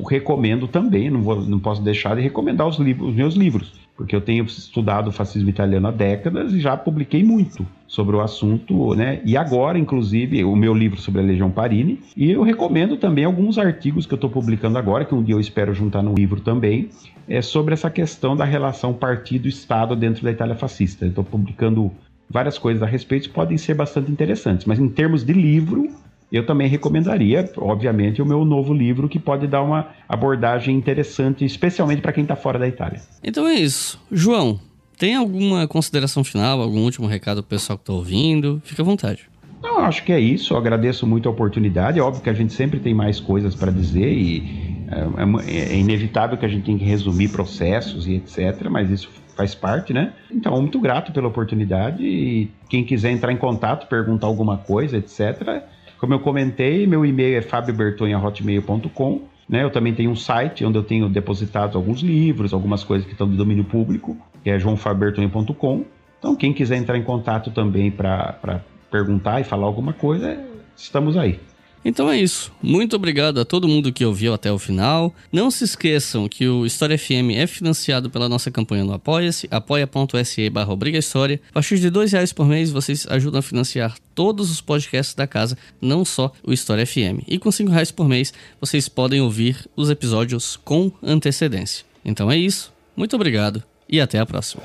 recomendo também, não, vou, não posso deixar de recomendar os, livros, os meus livros porque eu tenho estudado o fascismo italiano há décadas e já publiquei muito sobre o assunto, né? E agora, inclusive, o meu livro sobre a Legião Parini, e eu recomendo também alguns artigos que eu estou publicando agora, que um dia eu espero juntar no livro também, é sobre essa questão da relação partido-Estado dentro da Itália fascista. Estou publicando várias coisas a respeito podem ser bastante interessantes, mas em termos de livro, eu também recomendaria, obviamente, o meu novo livro que pode dar uma abordagem interessante, especialmente para quem está fora da Itália. Então é isso. João, tem alguma consideração final, algum último recado para o pessoal que está ouvindo? Fica à vontade. Não, acho que é isso. Eu agradeço muito a oportunidade. É óbvio que a gente sempre tem mais coisas para dizer e é, é, é, inevitável que a gente tenha que resumir processos e etc. Mas isso faz parte, né? Então, muito grato pela oportunidade e quem quiser entrar em contato, perguntar alguma coisa, etc como eu comentei, meu e-mail é fabiobertonha.hotmail.com. Né? Eu também tenho um site onde eu tenho depositado alguns livros, algumas coisas que estão do domínio público, que é joãofabiobertonha.com. Então, quem quiser entrar em contato também para perguntar e falar alguma coisa, estamos aí. Então é isso. Muito obrigado a todo mundo que ouviu até o final. Não se esqueçam que o História FM é financiado pela nossa campanha no Apoia-se, apoia.se barra A partir de dois reais por mês, vocês ajudam a financiar todos os podcasts da casa, não só o História FM. E com cinco reais por mês, vocês podem ouvir os episódios com antecedência. Então é isso. Muito obrigado e até a próxima.